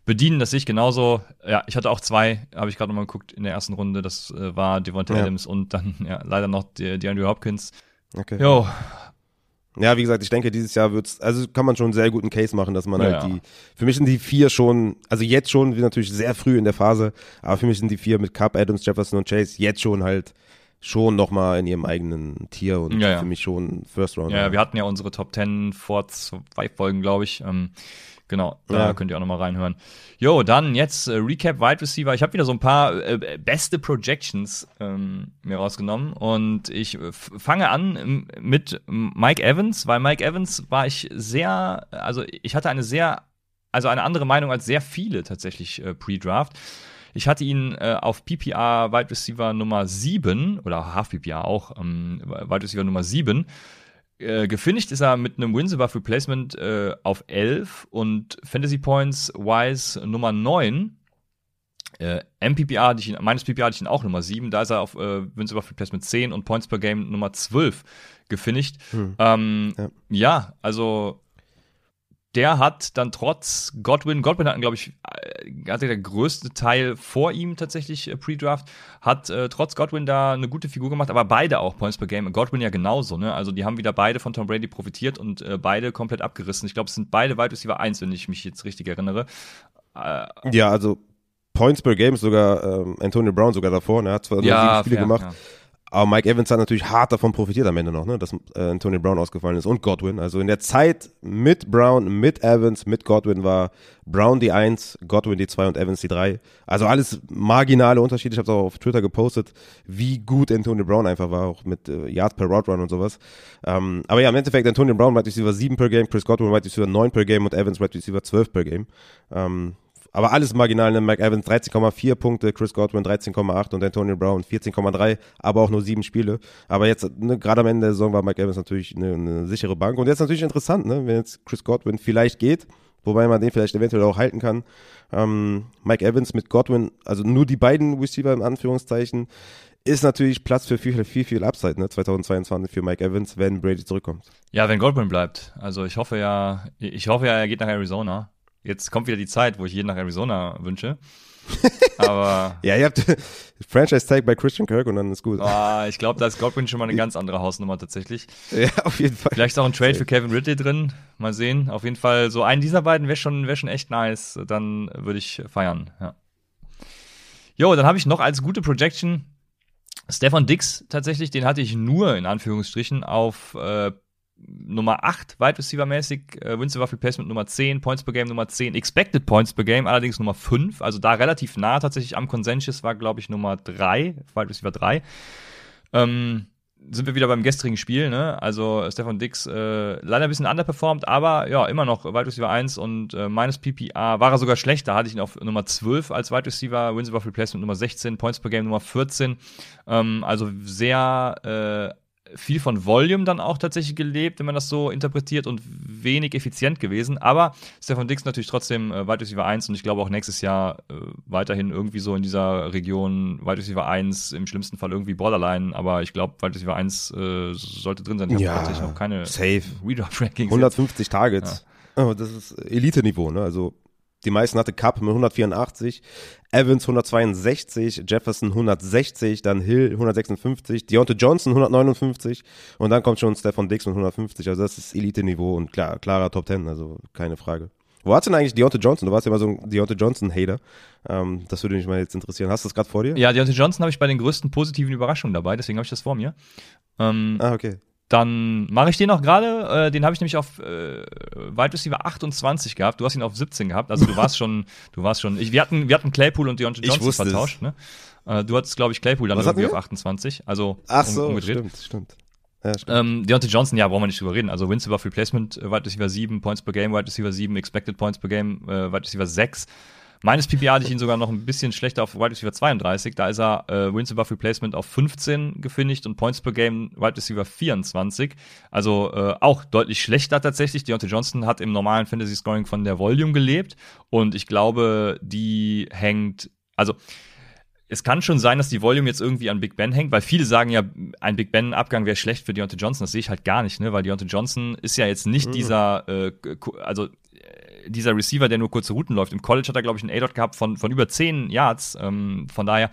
bedienen. Das sehe ich genauso. Ja, ich hatte auch zwei, habe ich gerade nochmal geguckt in der ersten Runde. Das äh, war Devontae ja. Adams und dann ja leider noch Andrew Hopkins. Okay. Jo, ja, wie gesagt, ich denke, dieses Jahr wird's, also kann man schon einen sehr guten Case machen, dass man ja, halt die, für mich sind die vier schon, also jetzt schon, wie natürlich sehr früh in der Phase, aber für mich sind die vier mit Cup, Adams, Jefferson und Chase jetzt schon halt schon nochmal in ihrem eigenen Tier und ja, ja. für mich schon First Round. Ja, wir hatten ja unsere Top Ten vor zwei Folgen, glaube ich. Ähm, Genau, da ja. könnt ihr auch nochmal reinhören. Jo, dann jetzt äh, Recap Wide Receiver. Ich habe wieder so ein paar äh, beste Projections ähm, mir rausgenommen und ich äh, fange an mit Mike Evans, weil Mike Evans war ich sehr, also ich hatte eine sehr, also eine andere Meinung als sehr viele tatsächlich äh, Pre-Draft. Ich hatte ihn äh, auf PPR Wide Receiver Nummer 7 oder Half PPR auch, ähm, Wide Receiver Nummer 7 äh, gefinisht ist er mit einem Wins above Replacement äh, auf 11 und Fantasy Points Wise Nummer 9. Äh, MPPR hatte ich ihn, meines PPR hatte ich ihn auch Nummer 7, da ist er auf äh, Wins above Replacement 10 und Points per Game Nummer 12 gefinisht. Hm. Ähm, ja. ja, also der hat dann trotz Godwin, Godwin hat, glaube ich, äh, hatte der größte Teil vor ihm tatsächlich äh, Pre-Draft, hat äh, trotz Godwin da eine gute Figur gemacht, aber beide auch Points per Game. Godwin ja genauso, ne? Also die haben wieder beide von Tom Brady profitiert und äh, beide komplett abgerissen. Ich glaube, es sind beide Wide Receiver 1, wenn ich mich jetzt richtig erinnere. Äh, ja, also Points per Game sogar ähm, Antonio Brown sogar davor, ne? Hat zwar nur ja, sieben Spiele fair, gemacht. Ja aber Mike Evans hat natürlich hart davon profitiert am Ende noch, ne, dass äh, Antonio Brown ausgefallen ist und Godwin. Also in der Zeit mit Brown, mit Evans, mit Godwin war Brown die 1, Godwin die 2 und Evans die 3. Also alles marginale Unterschiede. Ich habe auch auf Twitter gepostet, wie gut Antonio Brown einfach war, auch mit äh, Yards per Route Run und sowas. Ähm, aber ja, im Endeffekt Antonio Brown Wide Receiver 7 per Game, Chris Godwin Wide Receiver 9 per Game und Evans Wide Receiver 12 per Game. Ähm, aber alles marginal. Ne? Mike Evans 13,4 Punkte, Chris Godwin 13,8 und Antonio Brown 14,3, aber auch nur sieben Spiele. Aber jetzt, ne, gerade am Ende der Saison war Mike Evans natürlich eine, eine sichere Bank. Und jetzt natürlich interessant, ne? wenn jetzt Chris Godwin vielleicht geht, wobei man den vielleicht eventuell auch halten kann. Ähm, Mike Evans mit Godwin, also nur die beiden Receiver in Anführungszeichen, ist natürlich Platz für viel, viel, viel Upside, ne, 2022 für Mike Evans, wenn Brady zurückkommt. Ja, wenn Godwin bleibt. Also ich hoffe ja, ich hoffe ja, er geht nach Arizona. Jetzt kommt wieder die Zeit, wo ich jeden nach Arizona wünsche. Aber. ja, ihr habt Franchise Tag bei Christian Kirk und dann ist gut. Oh, ich glaube, da ist Godwin schon mal eine ganz andere Hausnummer tatsächlich. Ja, auf jeden Fall. Vielleicht auch ein Trade für Kevin Ridley drin. Mal sehen. Auf jeden Fall, so einen dieser beiden wäre schon, wär schon echt nice. Dann würde ich feiern, ja. Jo, dann habe ich noch als gute Projection Stefan Dix tatsächlich, den hatte ich nur in Anführungsstrichen auf äh, Nummer 8 Wide Receiver mäßig, äh, Winston Waffle Placement Nummer 10, Points per Game Nummer 10, Expected Points per Game allerdings Nummer 5, also da relativ nah tatsächlich am Consensus war, glaube ich, Nummer 3, Wide Receiver 3. Ähm, sind wir wieder beim gestrigen Spiel, ne? Also Stefan Dix äh, leider ein bisschen underperformed, aber ja, immer noch Wide Receiver 1 und äh, meines PPA war er sogar schlecht, da hatte ich ihn auf Nummer 12 als Wide Receiver, Winston Waffle Placement Nummer 16, Points per Game Nummer 14. Ähm, also sehr äh, viel von Volume dann auch tatsächlich gelebt, wenn man das so interpretiert und wenig effizient gewesen. Aber Stefan Dix natürlich trotzdem äh, Wide Receiver 1 und ich glaube auch nächstes Jahr äh, weiterhin irgendwie so in dieser Region Wide Receiver 1, im schlimmsten Fall irgendwie Borderline, aber ich glaube Wide Receiver 1 äh, sollte drin sein. Ich ja, tatsächlich noch keine safe. Redraft-Rankings. 150 jetzt. Targets. Ja. Oh, das ist Elite-Niveau, ne? Also die meisten hatte Cup mit 184, Evans 162, Jefferson 160, dann Hill 156, Deontay Johnson 159 und dann kommt schon Stefan Dix mit 150. Also das ist Elite-Niveau und klar, klarer Top 10, also keine Frage. Wo hast du denn eigentlich Deontay Johnson? Du warst ja immer so ein Deontay Johnson-Hater. Ähm, das würde mich mal jetzt interessieren. Hast du das gerade vor dir? Ja, Deontay Johnson habe ich bei den größten positiven Überraschungen dabei, deswegen habe ich das vor mir. Ähm, ah, okay. Dann mache ich den auch gerade. Äh, den habe ich nämlich auf äh, Wide Receiver 28 gehabt. Du hast ihn auf 17 gehabt. Also du warst schon, du warst schon. Ich, wir hatten, wir hatten Claypool und Deontay Johnson vertauscht. Ne? Äh, du hattest, glaube ich, Claypool dann Was irgendwie auf wir? 28. Also Ach so, umgedreht. stimmt, stimmt. Ja, stimmt. Ähm, Deontay Johnson, ja, brauchen wir nicht drüber reden. Also Wins above Replacement, äh, Wide Receiver 7, Points per Game, Wide Receiver 7, Expected Points per Game, äh, Wide Receiver 6. Meines PPA hatte ich ihn sogar noch ein bisschen schlechter auf Wide Receiver 32. Da ist er äh, Wins above Replacement auf 15 gefinisht und Points per Game Wide Receiver 24. Also äh, auch deutlich schlechter tatsächlich. Deontay Johnson hat im normalen Fantasy Scoring von der Volume gelebt und ich glaube, die hängt, also es kann schon sein, dass die Volume jetzt irgendwie an Big Ben hängt, weil viele sagen ja, ein Big Ben-Abgang wäre schlecht für Deontay Johnson. Das sehe ich halt gar nicht, ne? Weil Deontay Johnson ist ja jetzt nicht dieser, äh, also dieser Receiver, der nur kurze Routen läuft. Im College hat er, glaube ich, einen A-Dot gehabt von, von über 10 Yards. Ähm, von daher,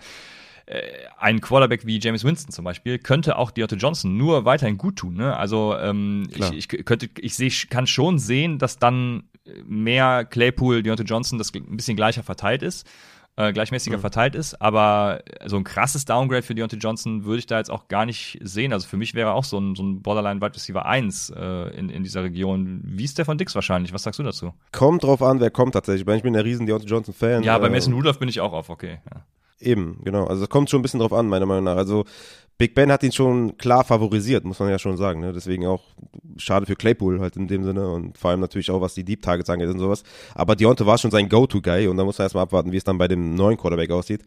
äh, ein Quarterback wie James Winston zum Beispiel könnte auch Deontay Johnson nur weiterhin gut tun. Ne? Also ähm, ich, ich könnte, ich sehe, kann schon sehen, dass dann mehr Claypool, Deontay Johnson das ein bisschen gleicher verteilt ist, äh, gleichmäßiger verteilt ist. Aber so ein krasses Downgrade für Deontay Johnson würde ich da jetzt auch gar nicht sehen. Also für mich wäre auch so ein, so ein Borderline Wide Receiver 1 äh, in, in dieser Region. Wie ist der von Dix wahrscheinlich? Was sagst du dazu? Kommt drauf an, wer kommt tatsächlich. Ich bin ein riesen Deontay Johnson-Fan. Ja, bei Äh, Mason Rudolph bin ich auch auf, okay. Ja. Eben, genau. Also es kommt schon ein bisschen drauf an, meiner Meinung nach. Also Big Ben hat ihn schon klar favorisiert, muss man ja schon sagen. Ne? Deswegen auch schade für Claypool halt in dem Sinne und vor allem natürlich auch, was die Deep Targets angeht und sowas. Aber Deontay war schon sein Go-To-Guy und da muss man erstmal abwarten, wie es dann bei dem neuen Quarterback aussieht.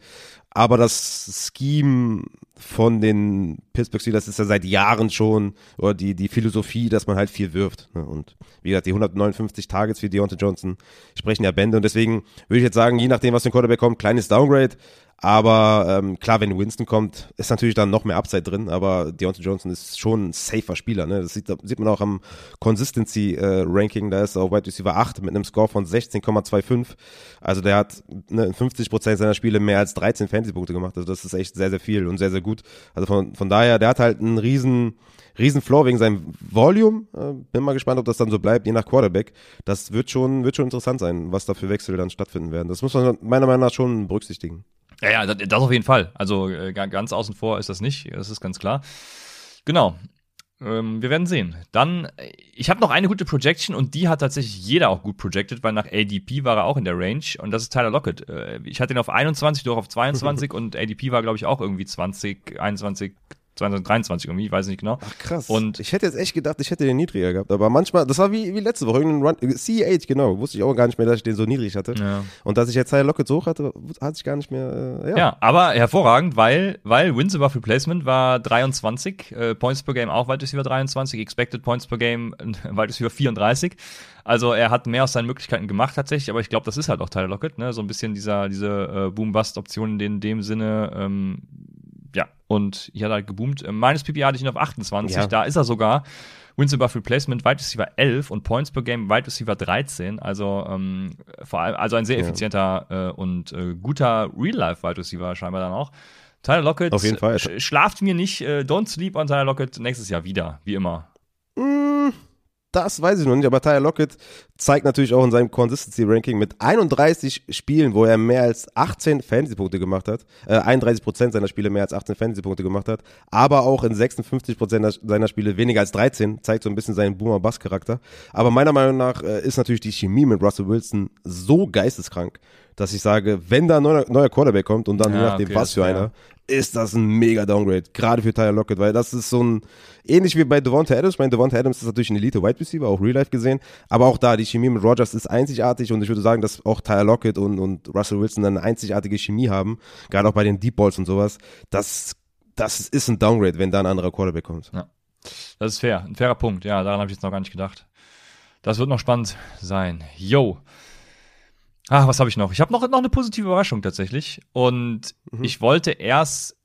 Aber das Scheme von den Pittsburgh Steelers ist ja seit Jahren schon, oder die, die Philosophie, dass man halt viel wirft. Ne? Und wie gesagt, die 159 Targets für Deontay Johnson sprechen ja Bände und deswegen würde ich jetzt sagen, je nachdem, was ein Quarterback kommt, kleines Downgrade. Aber ähm, klar, wenn Winston kommt, ist natürlich dann noch mehr Upside drin. Aber Deontay Johnson ist schon ein safer Spieler. Ne? Das sieht, sieht man auch am Consistency-Ranking. da ist er auf Wide Receiver 8 mit einem Score von 16,25. Also der hat ne, in 50% seiner Spiele mehr als 13 Fantasy-Punkte gemacht. Also das ist echt sehr, sehr viel und sehr, sehr gut. Also von, von daher, der hat halt einen riesen, riesen Floor wegen seinem Volume. Äh, bin mal gespannt, ob das dann so bleibt, je nach Quarterback. Das wird schon, wird schon interessant sein, was da für Wechsel dann stattfinden werden. Das muss man meiner Meinung nach schon berücksichtigen. Ja, ja, das, auf jeden Fall. Also äh, ga- ganz außen vor ist das nicht, das ist ganz klar. Genau. Ähm, wir werden sehen. Dann, äh, ich habe noch eine gute Projection und die hat tatsächlich jeder auch gut projected, weil nach ADP war er auch in der Range und das ist Tyler Lockett. Äh, ich hatte ihn auf 21, du auch auf 22 und ADP war, glaube ich, auch irgendwie 20, 21, 22, 23 irgendwie, ich weiß nicht genau. Ach krass. Und- ich hätte jetzt echt gedacht, ich hätte den niedriger gehabt. Aber manchmal, das war wie, wie letzte Woche, irgendein Run, CH, genau. Wusste ich auch gar nicht mehr, dass ich den so niedrig hatte. Ja. Und dass ich jetzt Tyler Lockett so hoch hatte, hatte ich gar nicht mehr. Äh, ja. Ja, aber hervorragend, weil, weil Wins above Replacement war 23, äh, Points per Game auch Wide Receiver 23, Expected Points per Game Wide Receiver 34. Also er hat mehr aus seinen Möglichkeiten gemacht tatsächlich, aber ich glaube, das ist halt auch Tyler Lockett, ne? So ein bisschen dieser, diese äh, Boom-Bust-Option in dem Sinne, ähm, und hier hat er halt geboomt. Äh, meines PPA hatte ich ihn auf 28, Ja. da ist er sogar. Wins above Replacement, Wide Receiver 11 und Points per Game, Wide Receiver 13. Also ähm, vor allem, also ein sehr Ja. effizienter äh, und äh, guter Real-Life-Wide Receiver scheinbar dann auch. Tyler Lockett, Auf jeden Fall. sch schlaft mir nicht, äh, don't sleep on Tyler Lockett nächstes Jahr wieder, wie immer. Das weiß ich noch nicht, aber Tyler Lockett zeigt natürlich auch in seinem Consistency-Ranking mit 31 Spielen, wo er mehr als 18 Fantasy-Punkte gemacht hat, äh, 31% seiner Spiele mehr als 18 Fantasy-Punkte gemacht hat, aber auch in 56% seiner Spiele weniger als 13, zeigt so ein bisschen seinen Boomer-Bass-Charakter. Aber meiner Meinung nach äh, ist natürlich die Chemie mit Russell Wilson so geisteskrank, dass ich sage, wenn da ein neuer, neuer Quarterback kommt und dann Ja, je nachdem, okay, was für einer, ist das ein mega Downgrade, gerade für Tyler Lockett, weil das ist so ein, ähnlich wie bei Devonta Adams, ich meine, Devonta Adams ist natürlich ein Elite-Wide Receiver, auch Real Life gesehen, aber auch da, die Chemie mit Rogers ist einzigartig und ich würde sagen, dass auch Tyler Lockett und, und Russell Wilson eine einzigartige Chemie haben, gerade auch bei den Deep Balls und sowas, das, das ist ein Downgrade, wenn da ein anderer Quarterback kommt. Das ist fair, ein fairer Punkt. Ja, daran habe ich jetzt noch gar nicht gedacht. Das wird noch spannend sein. Yo. Ach, was habe ich noch? Ich habe noch, noch eine positive Überraschung tatsächlich. Und ich wollte erst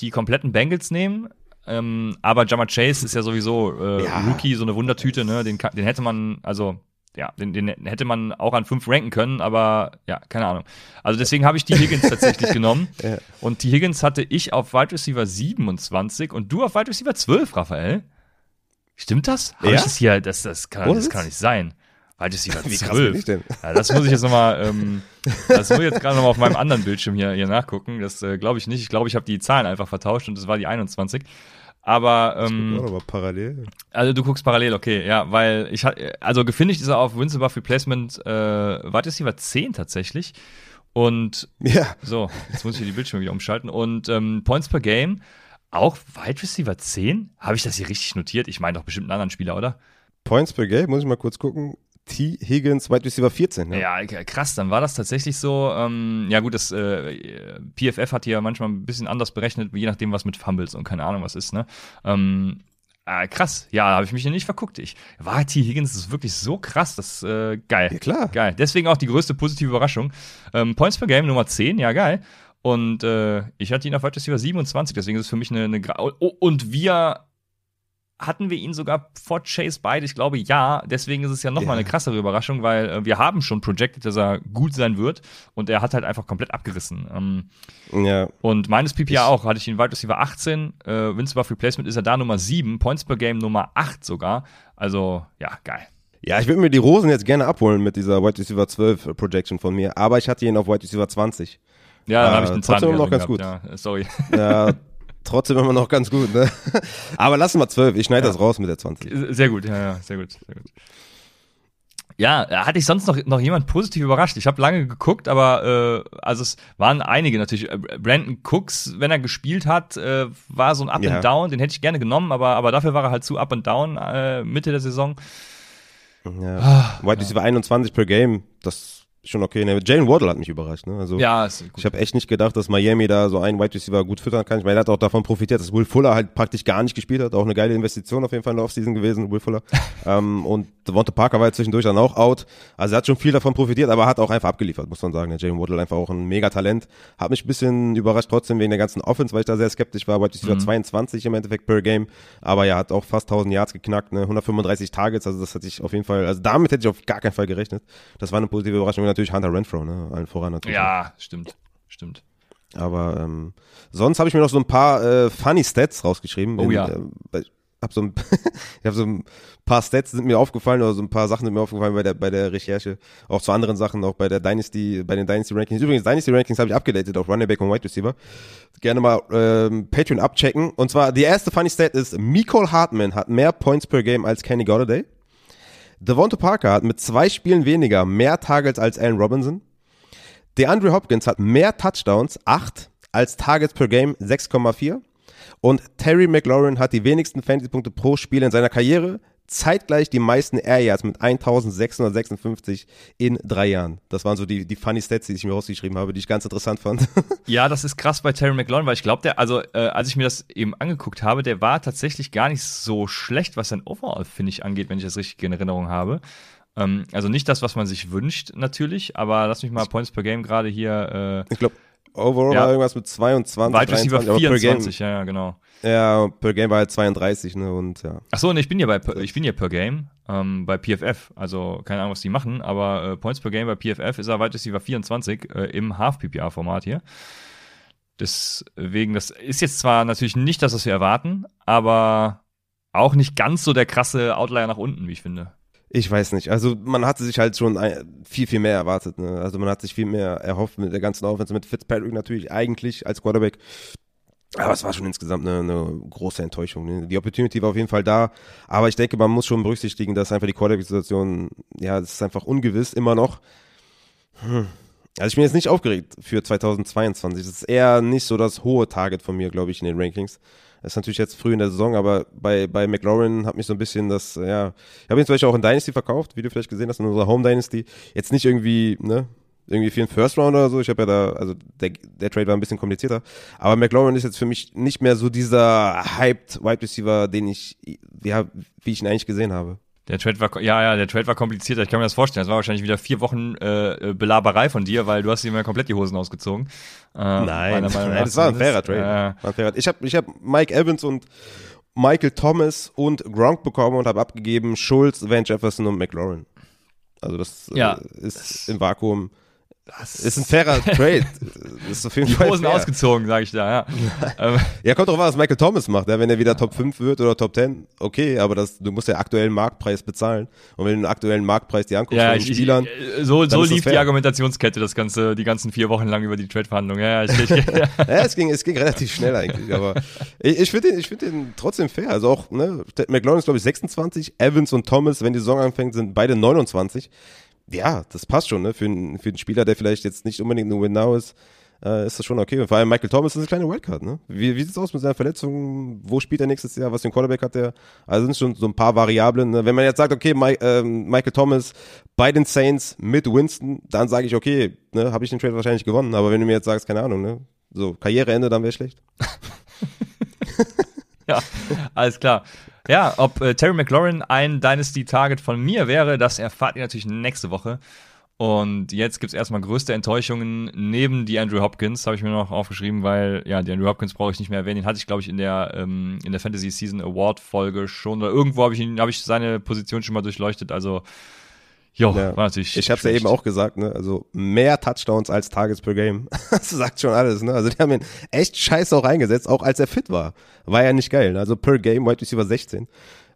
die kompletten Bengals nehmen. Ähm, aber Jammer Chase ist ja sowieso äh, Ja. Rookie, so eine Wundertüte, ne? Den, den hätte man, also ja, den, den hätte man auch an fünf ranken können, aber ja, keine Ahnung. Also deswegen habe ich die Higgins tatsächlich genommen. Ja. Und die Higgins hatte ich auf Wide Receiver 27 und du auf Wide Receiver 12, Raphael. Stimmt das? Hab Ja? ich das hier? Das, das, kann, Ohne das Witz? kann nicht sein. Wide Receiver Wie krass bin ich 12. denn? Ja, das muss ich jetzt nochmal, ähm, das muss ich jetzt gerade nochmal auf meinem anderen Bildschirm hier, hier nachgucken. Das äh, glaube ich nicht. Ich glaube, ich habe die Zahlen einfach vertauscht und das war die 21. Aber ähm, aber parallel. also du guckst parallel, okay, ja, weil ich hatte, also gefinisht ist er auf Winston Buff Replacement äh, Wide Receiver 10 tatsächlich. Und Ja, so, jetzt muss ich hier die Bildschirme wieder umschalten. Und ähm, Points per Game, auch Wide Receiver 10? Habe ich das hier richtig notiert? Ich meine doch bestimmt einen anderen Spieler, oder? Points per Game, muss ich mal kurz gucken. T. Higgins, Wide Receiver 14. Ja, k- krass, dann war das tatsächlich so. Ähm, ja gut, das äh, PFF hat hier manchmal ein bisschen anders berechnet, je nachdem, was mit Fumbles und keine Ahnung was ist, ne? Ähm, äh, krass, ja, da habe ich mich hier nicht verguckt. Ich war T. Higgins das ist wirklich so krass, das äh, geil. Ja, klar. Geil. Deswegen auch die größte positive Überraschung. Ähm, Points per Game Nummer 10, ja geil. Und äh, ich hatte ihn auf Wide Receiver 27, deswegen ist es für mich eine, eine Gra oh, und wir hatten wir ihn sogar vor Chase beide? Ich glaube ja. Deswegen ist es ja nochmal Ja. eine krassere Überraschung, weil äh, wir haben schon projected, dass er gut sein wird und er hat halt einfach komplett abgerissen. Ähm, Ja, und meines PPA Ich- auch, hatte ich ihn Wide Receiver 18, äh, Vince Buff Replacement ist er da Nummer 7, Points per Game Nummer 8 sogar. Also, ja, geil. Ja, ich würde mir die Rosen jetzt gerne abholen mit dieser Wide Receiver 12 Projection von mir, aber ich hatte ihn auf Wide Receiver 20. Ja, dann Äh, habe ich den Zahn noch ganz gut. Ja, äh, sorry. Ja, trotzdem immer noch ganz gut, ne? Aber lassen wir 12, ich schneide das raus mit der 20. Sehr gut, ja, ja, sehr gut, sehr gut. Ja, hatte ich sonst noch, noch jemand positiv überrascht? Ich habe lange geguckt, aber äh, also es waren einige natürlich. Äh, Brandon Cooks, wenn er gespielt hat, äh, war so ein Up Ja. and Down, den hätte ich gerne genommen, aber, aber dafür war er halt zu Up and Down äh, Mitte der Saison. Ja. Wide Receiver 21 per Game, das ist schon okay. Ne? Jalen Waddle hat mich überrascht, ne? Also Ja, ist gut. Ich habe echt nicht gedacht, dass Miami da so einen Wide Receiver gut füttern kann. Ich meine, er hat auch davon profitiert, dass Will Fuller halt praktisch gar nicht gespielt hat. Auch eine geile Investition auf jeden Fall in der Offseason gewesen, Will Fuller. ähm, und Devonta Parker war ja zwischendurch dann auch out. Also er hat schon viel davon profitiert, aber hat auch einfach abgeliefert, muss man sagen. Der Jalen Waddle einfach auch ein Mega-Talent. Hat mich ein bisschen überrascht trotzdem wegen der ganzen Offense, weil ich da sehr skeptisch war. Wide Receiver 22 im Endeffekt per Game. Aber ja, hat auch fast 1000 Yards geknackt, ne? 135 Targets. Also das hatte ich auf jeden Fall, also damit hätte ich auf gar keinen Fall gerechnet. Das war eine positive Überraschung. Natürlich Hunter Renfro, ne? Allen voran natürlich. Ja, stimmt, stimmt. Aber ähm, sonst habe ich mir noch so ein paar äh, Funny Stats rausgeschrieben. Oh ja. Äh, ich habe so, ein, ich hab so ein paar Stats sind mir aufgefallen oder so ein paar Sachen sind mir aufgefallen bei der bei der Recherche. Auch zu anderen Sachen, auch bei der Dynasty, bei den Dynasty Rankings. Übrigens, Dynasty Rankings habe ich abgedatet auf Running Back und Wide Receiver. Gerne mal ähm, Patreon abchecken. Und zwar die erste Funny Stat ist: Nicole Hartman hat mehr Points per Game als Kenny Golladay. Devonta Parker hat mit zwei Spielen weniger mehr Targets als Allen Robinson. DeAndre Hopkins hat mehr Touchdowns, 8, als Targets per Game, 6,4. Und Terry McLaurin hat die wenigsten Fantasy-Punkte pro Spiel in seiner Karriere, zeitgleich die meisten Air Yards mit 1656 in drei Jahren. Das waren so die, die funny Stats, die ich mir rausgeschrieben habe, die ich ganz interessant fand. Ja, das ist krass bei Terry McLaurin, weil ich glaube, der, also äh, als ich mir das eben angeguckt habe, der war tatsächlich gar nicht so schlecht, was sein Overall-Finish angeht, wenn ich das richtig in Erinnerung habe. Ähm, also nicht das, was man sich wünscht, natürlich, aber lass mich mal Points per Game gerade hier. Äh, ich glaube, overall Ja. war irgendwas mit 22, Wide Receiver 23, aber per 24, ja, ja, genau. Ja, per Game war halt 32, ne, und ja. Ach so, und ich bin ja bei per- ich bin ja per Game ähm, bei PFF, also keine Ahnung, was die machen, aber äh, Points per Game bei PFF ist er Wide Receiver 24 äh, im Half PPR Format hier. Deswegen, das ist jetzt zwar natürlich nicht das, was wir erwarten, aber auch nicht ganz so der krasse Outlier nach unten, wie ich finde. Ich weiß nicht. Also man hatte sich halt schon viel, viel mehr erwartet. Ne? Also man hat sich viel mehr erhofft mit der ganzen Offense, mit Fitzpatrick natürlich eigentlich als Quarterback. Aber es war schon insgesamt eine, eine große Enttäuschung. Ne? Die Opportunity war auf jeden Fall da. Aber ich denke, man muss schon berücksichtigen, dass einfach die Quarterback-Situation, ja, es ist einfach ungewiss, immer noch. Hm. Also ich bin jetzt nicht aufgeregt für 2022. Das ist eher nicht so das hohe Target von mir, glaube ich, in den Rankings. Das ist natürlich jetzt früh in der Saison, aber bei, bei McLaurin hat mich so ein bisschen das, ja, ich habe ihn zum Beispiel auch in Dynasty verkauft, wie du vielleicht gesehen hast, in unserer Home Dynasty. Jetzt nicht irgendwie, ne, irgendwie für einen First Round oder so. Ich habe ja da, also der, der Trade war ein bisschen komplizierter. Aber McLaurin ist jetzt für mich nicht mehr so dieser hyped Wide Receiver, den ich, ja, wie ich ihn eigentlich gesehen habe. Der Trade war, ja, ja, der Trade war komplizierter. Ich kann mir das vorstellen. Das war wahrscheinlich wieder vier Wochen äh, Belaberei von dir, weil du hast ihm ja komplett die Hosen ausgezogen. Äh, Meinung nach das war ein fairer Trade. Äh, War ein fairer. Ich habe ich hab Mike Evans und Michael Thomas und Gronk bekommen und habe abgegeben Schulz, Van Jefferson und McLaurin. Also das Ja. äh, ist im Vakuum Das ist ein fairer Trade. Das ist auf jeden Die Fall Hosen fair. ausgezogen, sage ich da, ja. Ja, kommt drauf an, was Michael Thomas macht. Ja, wenn er wieder Top 5 wird oder Top 10, okay, aber das, du musst ja aktuellen Marktpreis bezahlen. Und wenn du den aktuellen Marktpreis dir anguckst ja, von den ich, Spielern. Ich, so so lief die Argumentationskette das ganze, die ganzen vier Wochen lang über die Trade-Verhandlungen. Ja, ich, ich, ja. ja, es ging, es ging relativ schnell eigentlich. Aber ich, ich finde den, ich finde den trotzdem fair. Also auch, ne, McLaurin ist, glaube ich, 26, Evans und Thomas, wenn die Saison anfängt, sind beide 29 ja, das passt schon, ne? Für, einen, für einen Spieler, der vielleicht jetzt nicht unbedingt nur Win-Now ist, äh, ist das schon okay. Und vor allem Michael Thomas ist eine kleine Wildcard, ne? Wie, wie sieht's aus mit seiner Verletzung? Wo spielt er nächstes Jahr? Was für ein Quarterback hat er? Also sind schon so ein paar Variablen. Ne? Wenn man jetzt sagt, okay, My, äh, Michael Thomas bei den Saints mit Winston, dann sage ich, okay, ne, habe ich den Trade wahrscheinlich gewonnen. Aber wenn du mir jetzt sagst, keine Ahnung, ne? So, Karriereende, dann wäre schlecht. ja, alles klar. Ja, ob äh, Terry McLaurin ein Dynasty-Target von mir wäre, das erfahrt ihr natürlich nächste Woche. Und jetzt gibt's erstmal größte Enttäuschungen neben die Andrew Hopkins, habe ich mir noch aufgeschrieben, weil ja, die Andrew Hopkins brauche ich nicht mehr erwähnen. Den hatte ich, glaube ich, in der ähm, in der Fantasy Season Award Folge schon oder irgendwo habe ich ihn, habe ich seine Position schon mal durchleuchtet. Also Jo, ja. war natürlich. Ich habe ja eben auch gesagt, ne? Also mehr Touchdowns als Targets per Game. das sagt schon alles, ne? Also die haben ihn echt scheiße auch eingesetzt, auch als er fit war. War ja nicht geil. Ne? Also per Game Wide Receiver 16.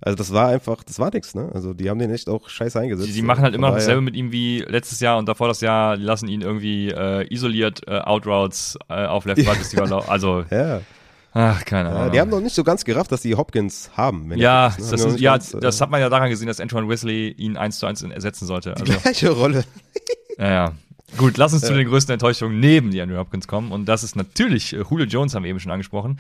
Also das war einfach, das war nix, ne? Also die haben den echt auch scheiße eingesetzt. Die, die machen halt immer noch dasselbe mit ihm wie letztes Jahr und davor das Jahr, die lassen ihn irgendwie äh, isoliert äh, Outroutes äh, auf Left Wide Receiver. Also ja. Ach, keine Ahnung. Ja, die haben noch nicht so ganz gerafft, dass die Hopkins haben. ja, ist, ne? das, ist, ja ganz, das hat man ja daran gesehen, dass Antoine Wesley ihn eins zu eins ersetzen sollte. Also, die gleiche Rolle. ja, ja. Gut, lass uns zu den größten Enttäuschungen neben die Andrew Hopkins kommen. Und das ist natürlich äh, Julio Jones, haben wir eben schon angesprochen.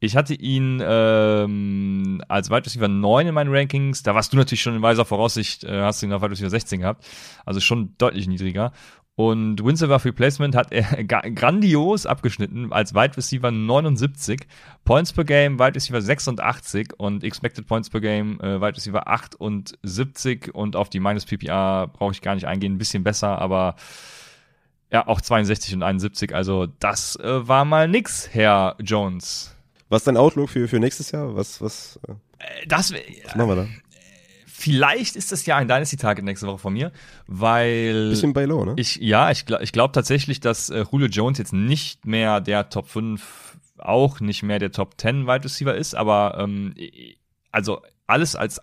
Ich hatte ihn ähm, als Wide Receiver 9 in meinen Rankings. Da warst du natürlich schon in weiser Voraussicht, äh, hast du ihn auf Wide Receiver 16 gehabt. Also schon deutlich niedriger. Und Windsurfer Replacement hat er grandios abgeschnitten als Wide Receiver 79, Points per Game Wide Receiver 86 und Expected Points per Game äh, Wide Receiver 78 und auf die Minus PPR brauche ich gar nicht eingehen, ein bisschen besser, aber ja, auch 62 und 71, also das äh, war mal nix, Herr Jones. Was ist dein Outlook für, für nächstes Jahr? Was, was, äh, das, was machen wir da? Vielleicht ist das ja ein Dynasty-Target nächste Woche von mir, weil. Bisschen bei low, ne? Ich, ja, ich, ich glaube tatsächlich, dass äh, Julio Jones jetzt nicht mehr der Top 5, auch nicht mehr der Top 10 Wide Receiver ist, aber ähm, also alles als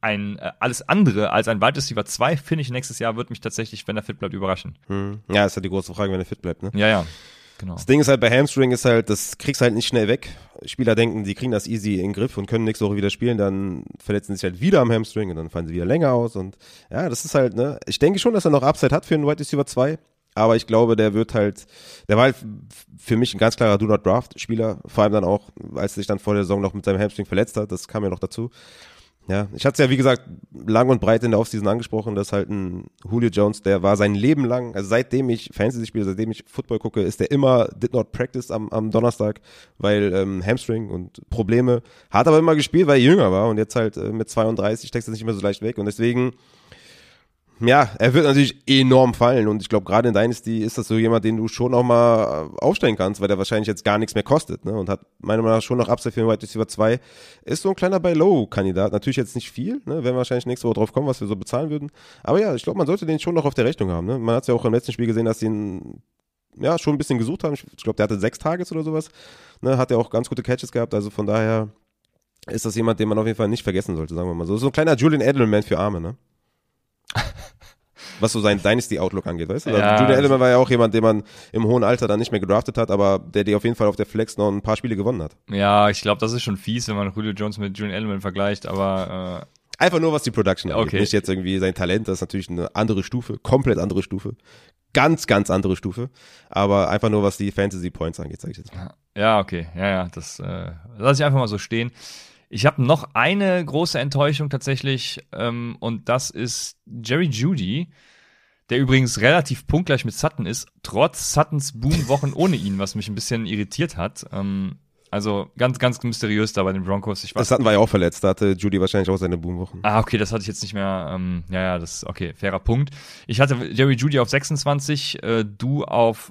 ein äh, alles andere als ein Wide Receiver 2 finde ich nächstes Jahr wird mich tatsächlich, wenn er fit bleibt, überraschen. Hm. Ja, ist ja die große Frage, wenn er fit bleibt, ne? Ja, ja. Genau. Das Ding ist halt bei Hamstring ist halt, das kriegst halt nicht schnell weg. Spieler denken, die kriegen das easy in den Griff und können nächste Woche wieder spielen, dann verletzen sie sich halt wieder am Hamstring und dann fallen sie wieder länger aus und ja, das ist halt, ne, ich denke schon, dass er noch Upside hat für einen Wide Receiver 2, aber ich glaube, der wird halt, der war halt für mich ein ganz klarer Do Not Draft Spieler, vor allem dann auch, als er sich dann vor der Saison noch mit seinem Hamstring verletzt hat, das kam ja noch dazu. Ja, ich hatte es ja, wie gesagt, lang und breit in der Offseason angesprochen, dass halt ein Julio Jones, der war sein Leben lang, also seitdem ich Fantasy spiele, seitdem ich Football gucke, ist der immer did not practice am, am Donnerstag, weil ähm, Hamstring und Probleme. Hat aber immer gespielt, weil er jünger war und jetzt halt äh, mit 32 steckt es nicht mehr so leicht weg und deswegen ja, er wird natürlich enorm fallen und ich glaube, gerade in Dynasty ist das so jemand, den du schon auch mal äh, aufstellen kannst, weil der wahrscheinlich jetzt gar nichts mehr kostet ne? und hat meiner Meinung nach schon noch Upside für den Wide Receiver 2. Ist so ein kleiner Buy-Low-Kandidat. Natürlich jetzt nicht viel, ne? werden wir wahrscheinlich nächste Woche drauf kommen, was wir so bezahlen würden. Aber ja, ich glaube, man sollte den schon noch auf der Rechnung haben. Ne? Man hat es ja auch im letzten Spiel gesehen, dass sie ihn ja, schon ein bisschen gesucht haben. Ich glaube, der hatte sechs Tages oder sowas. Ne? Hat ja auch ganz gute Catches gehabt, also von daher ist das jemand, den man auf jeden Fall nicht vergessen sollte, sagen wir mal so. So ein kleiner Julian Edelman für Arme, ne? was so sein Dynasty-Outlook angeht, weißt du? Also ja, Julian Edelman war ja auch jemand, den man im hohen Alter dann nicht mehr gedraftet hat, aber der die auf jeden Fall auf der Flex noch ein paar Spiele gewonnen hat. Ja, ich glaube, das ist schon fies, wenn man Julio Jones mit Julian Edelman vergleicht, aber äh Einfach nur, was die Production angeht. Okay. Nicht jetzt irgendwie sein Talent, das ist natürlich eine andere Stufe, komplett andere Stufe. Ganz, ganz andere Stufe. Aber einfach nur, was die Fantasy Points angeht, sag ich jetzt mal. Ja, okay. Ja, ja, das äh, lasse ich einfach mal so stehen. Ich habe noch eine große Enttäuschung tatsächlich ähm, und das ist Jerry Judy, der übrigens relativ punktgleich mit Sutton ist, trotz Suttons Boom-Wochen ohne ihn, was mich ein bisschen irritiert hat. Ähm, also ganz, ganz mysteriös da bei den Broncos. Ich weiß, Sutton war ja auch verletzt, da hatte Judy wahrscheinlich auch seine Boom-Wochen. Ah, okay, das hatte ich jetzt nicht mehr. Ähm, ja, ja, das okay, fairer Punkt. Ich hatte Jerry Judy auf 26, äh, du auf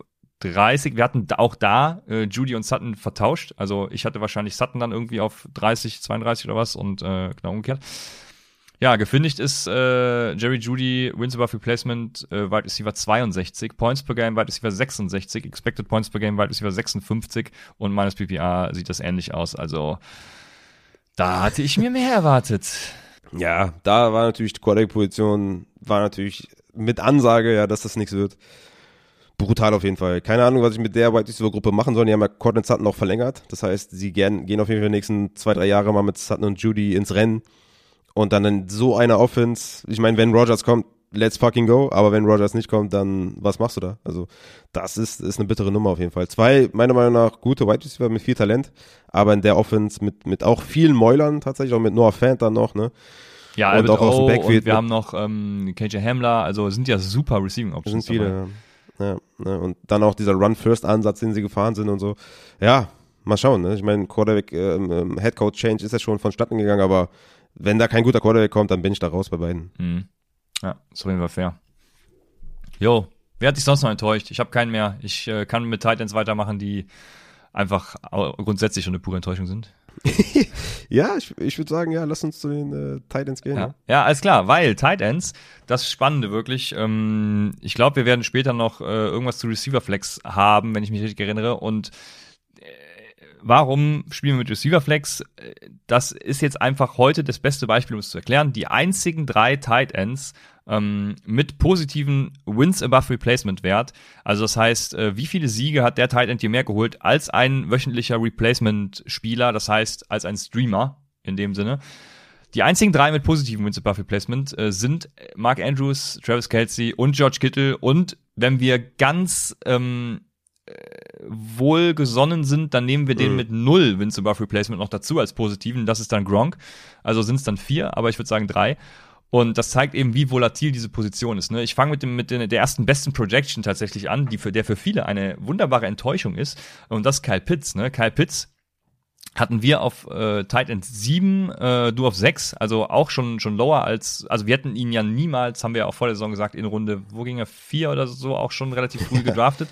30. Wir hatten auch da äh, Judy und Sutton vertauscht. Also ich hatte wahrscheinlich Sutton dann irgendwie auf 30, 32 oder was und äh, genau umgekehrt. Ja, gefindigt ist äh, Jerry Judy, Wins above Replacement, äh, Wide Receiver 62, Points per Game, Wide Receiver 66, Expected Points per Game, Wide Receiver 56 und meines PPA sieht das ähnlich aus. Also da hatte ich mir mehr erwartet. Ja, da war natürlich die Quarterback-Position, war natürlich mit Ansage, ja, dass das nichts wird. Brutal auf jeden Fall. Keine Ahnung, was ich mit der Wide Receiver Gruppe machen soll. Die haben ja Cortland Sutton noch verlängert. Das heißt, sie gern, gehen auf jeden Fall die nächsten zwei, drei Jahre mal mit Sutton und Judy ins Rennen. Und dann in so einer Offense, ich meine, wenn Rogers kommt, let's fucking go, aber wenn Rogers nicht kommt, dann was machst du da? Also, das ist, ist eine bittere Nummer auf jeden Fall. Zwei, meiner Meinung nach, gute Wide Receiver mit viel Talent, aber in der Offense mit, mit auch vielen Mäulern tatsächlich, auch mit Noah Fant dann noch, ne? Ja, und Albert auch aus dem Backfield. Wir haben noch ähm, KJ Hamler, also sind ja super Receiving Options. Sind viele, ja. Ja ne? Und dann auch dieser Run-First-Ansatz, den sie gefahren sind und so. Ja, mal schauen. Ne? Ich meine, Quarterback, ähm, ähm Headcoach Change ist ja schon vonstatten gegangen, aber wenn da kein guter Quarterback kommt, dann bin ich da raus bei beiden. Mhm. Ja, auf jeden Fall fair. Jo, wer hat dich sonst noch enttäuscht? Ich habe keinen mehr. Ich äh, kann mit Titans weitermachen, die einfach grundsätzlich schon eine pure Enttäuschung sind. Ja, ich, ich würde sagen, ja, lass uns zu den äh, Titans gehen. Ja. Ja, alles klar, weil Titans, das Spannende wirklich, ähm, ich glaube, wir werden später noch äh, irgendwas zu Receiver Flex haben, wenn ich mich richtig erinnere. Und warum spielen wir mit Receiver Flex? Das ist jetzt einfach heute das beste Beispiel, um es zu erklären. Die einzigen drei Tight Ends ähm, mit positiven Wins above Replacement Wert. Also das heißt, äh, wie viele Siege hat der Tight End hier mehr geholt als ein wöchentlicher Replacement Spieler? Das heißt, als ein Streamer in dem Sinne. Die einzigen drei mit positiven Wins above Replacement äh, sind Mark Andrews, Travis Kelsey und George Kittle. Und wenn wir ganz ähm, wohlgesonnen sind, dann nehmen wir den mhm. mit null Wins above Replacement noch dazu als positiven. Das ist dann Gronk. Also sind es dann vier, aber ich würde sagen drei. Und das zeigt eben, wie volatil diese Position ist. Ne? Ich fange mit, dem, mit der ersten besten Projection tatsächlich an, die für, der für viele eine wunderbare Enttäuschung ist. Und das ist Kyle Pitts. Ne? Kyle Pitts hatten wir auf äh, Tight End 7, äh, du auf 6, also auch schon schon lower als, also wir hätten ihn ja niemals, haben wir ja auch vor der Saison gesagt, in Runde, wo ging er, 4 oder so, auch schon relativ früh gedraftet.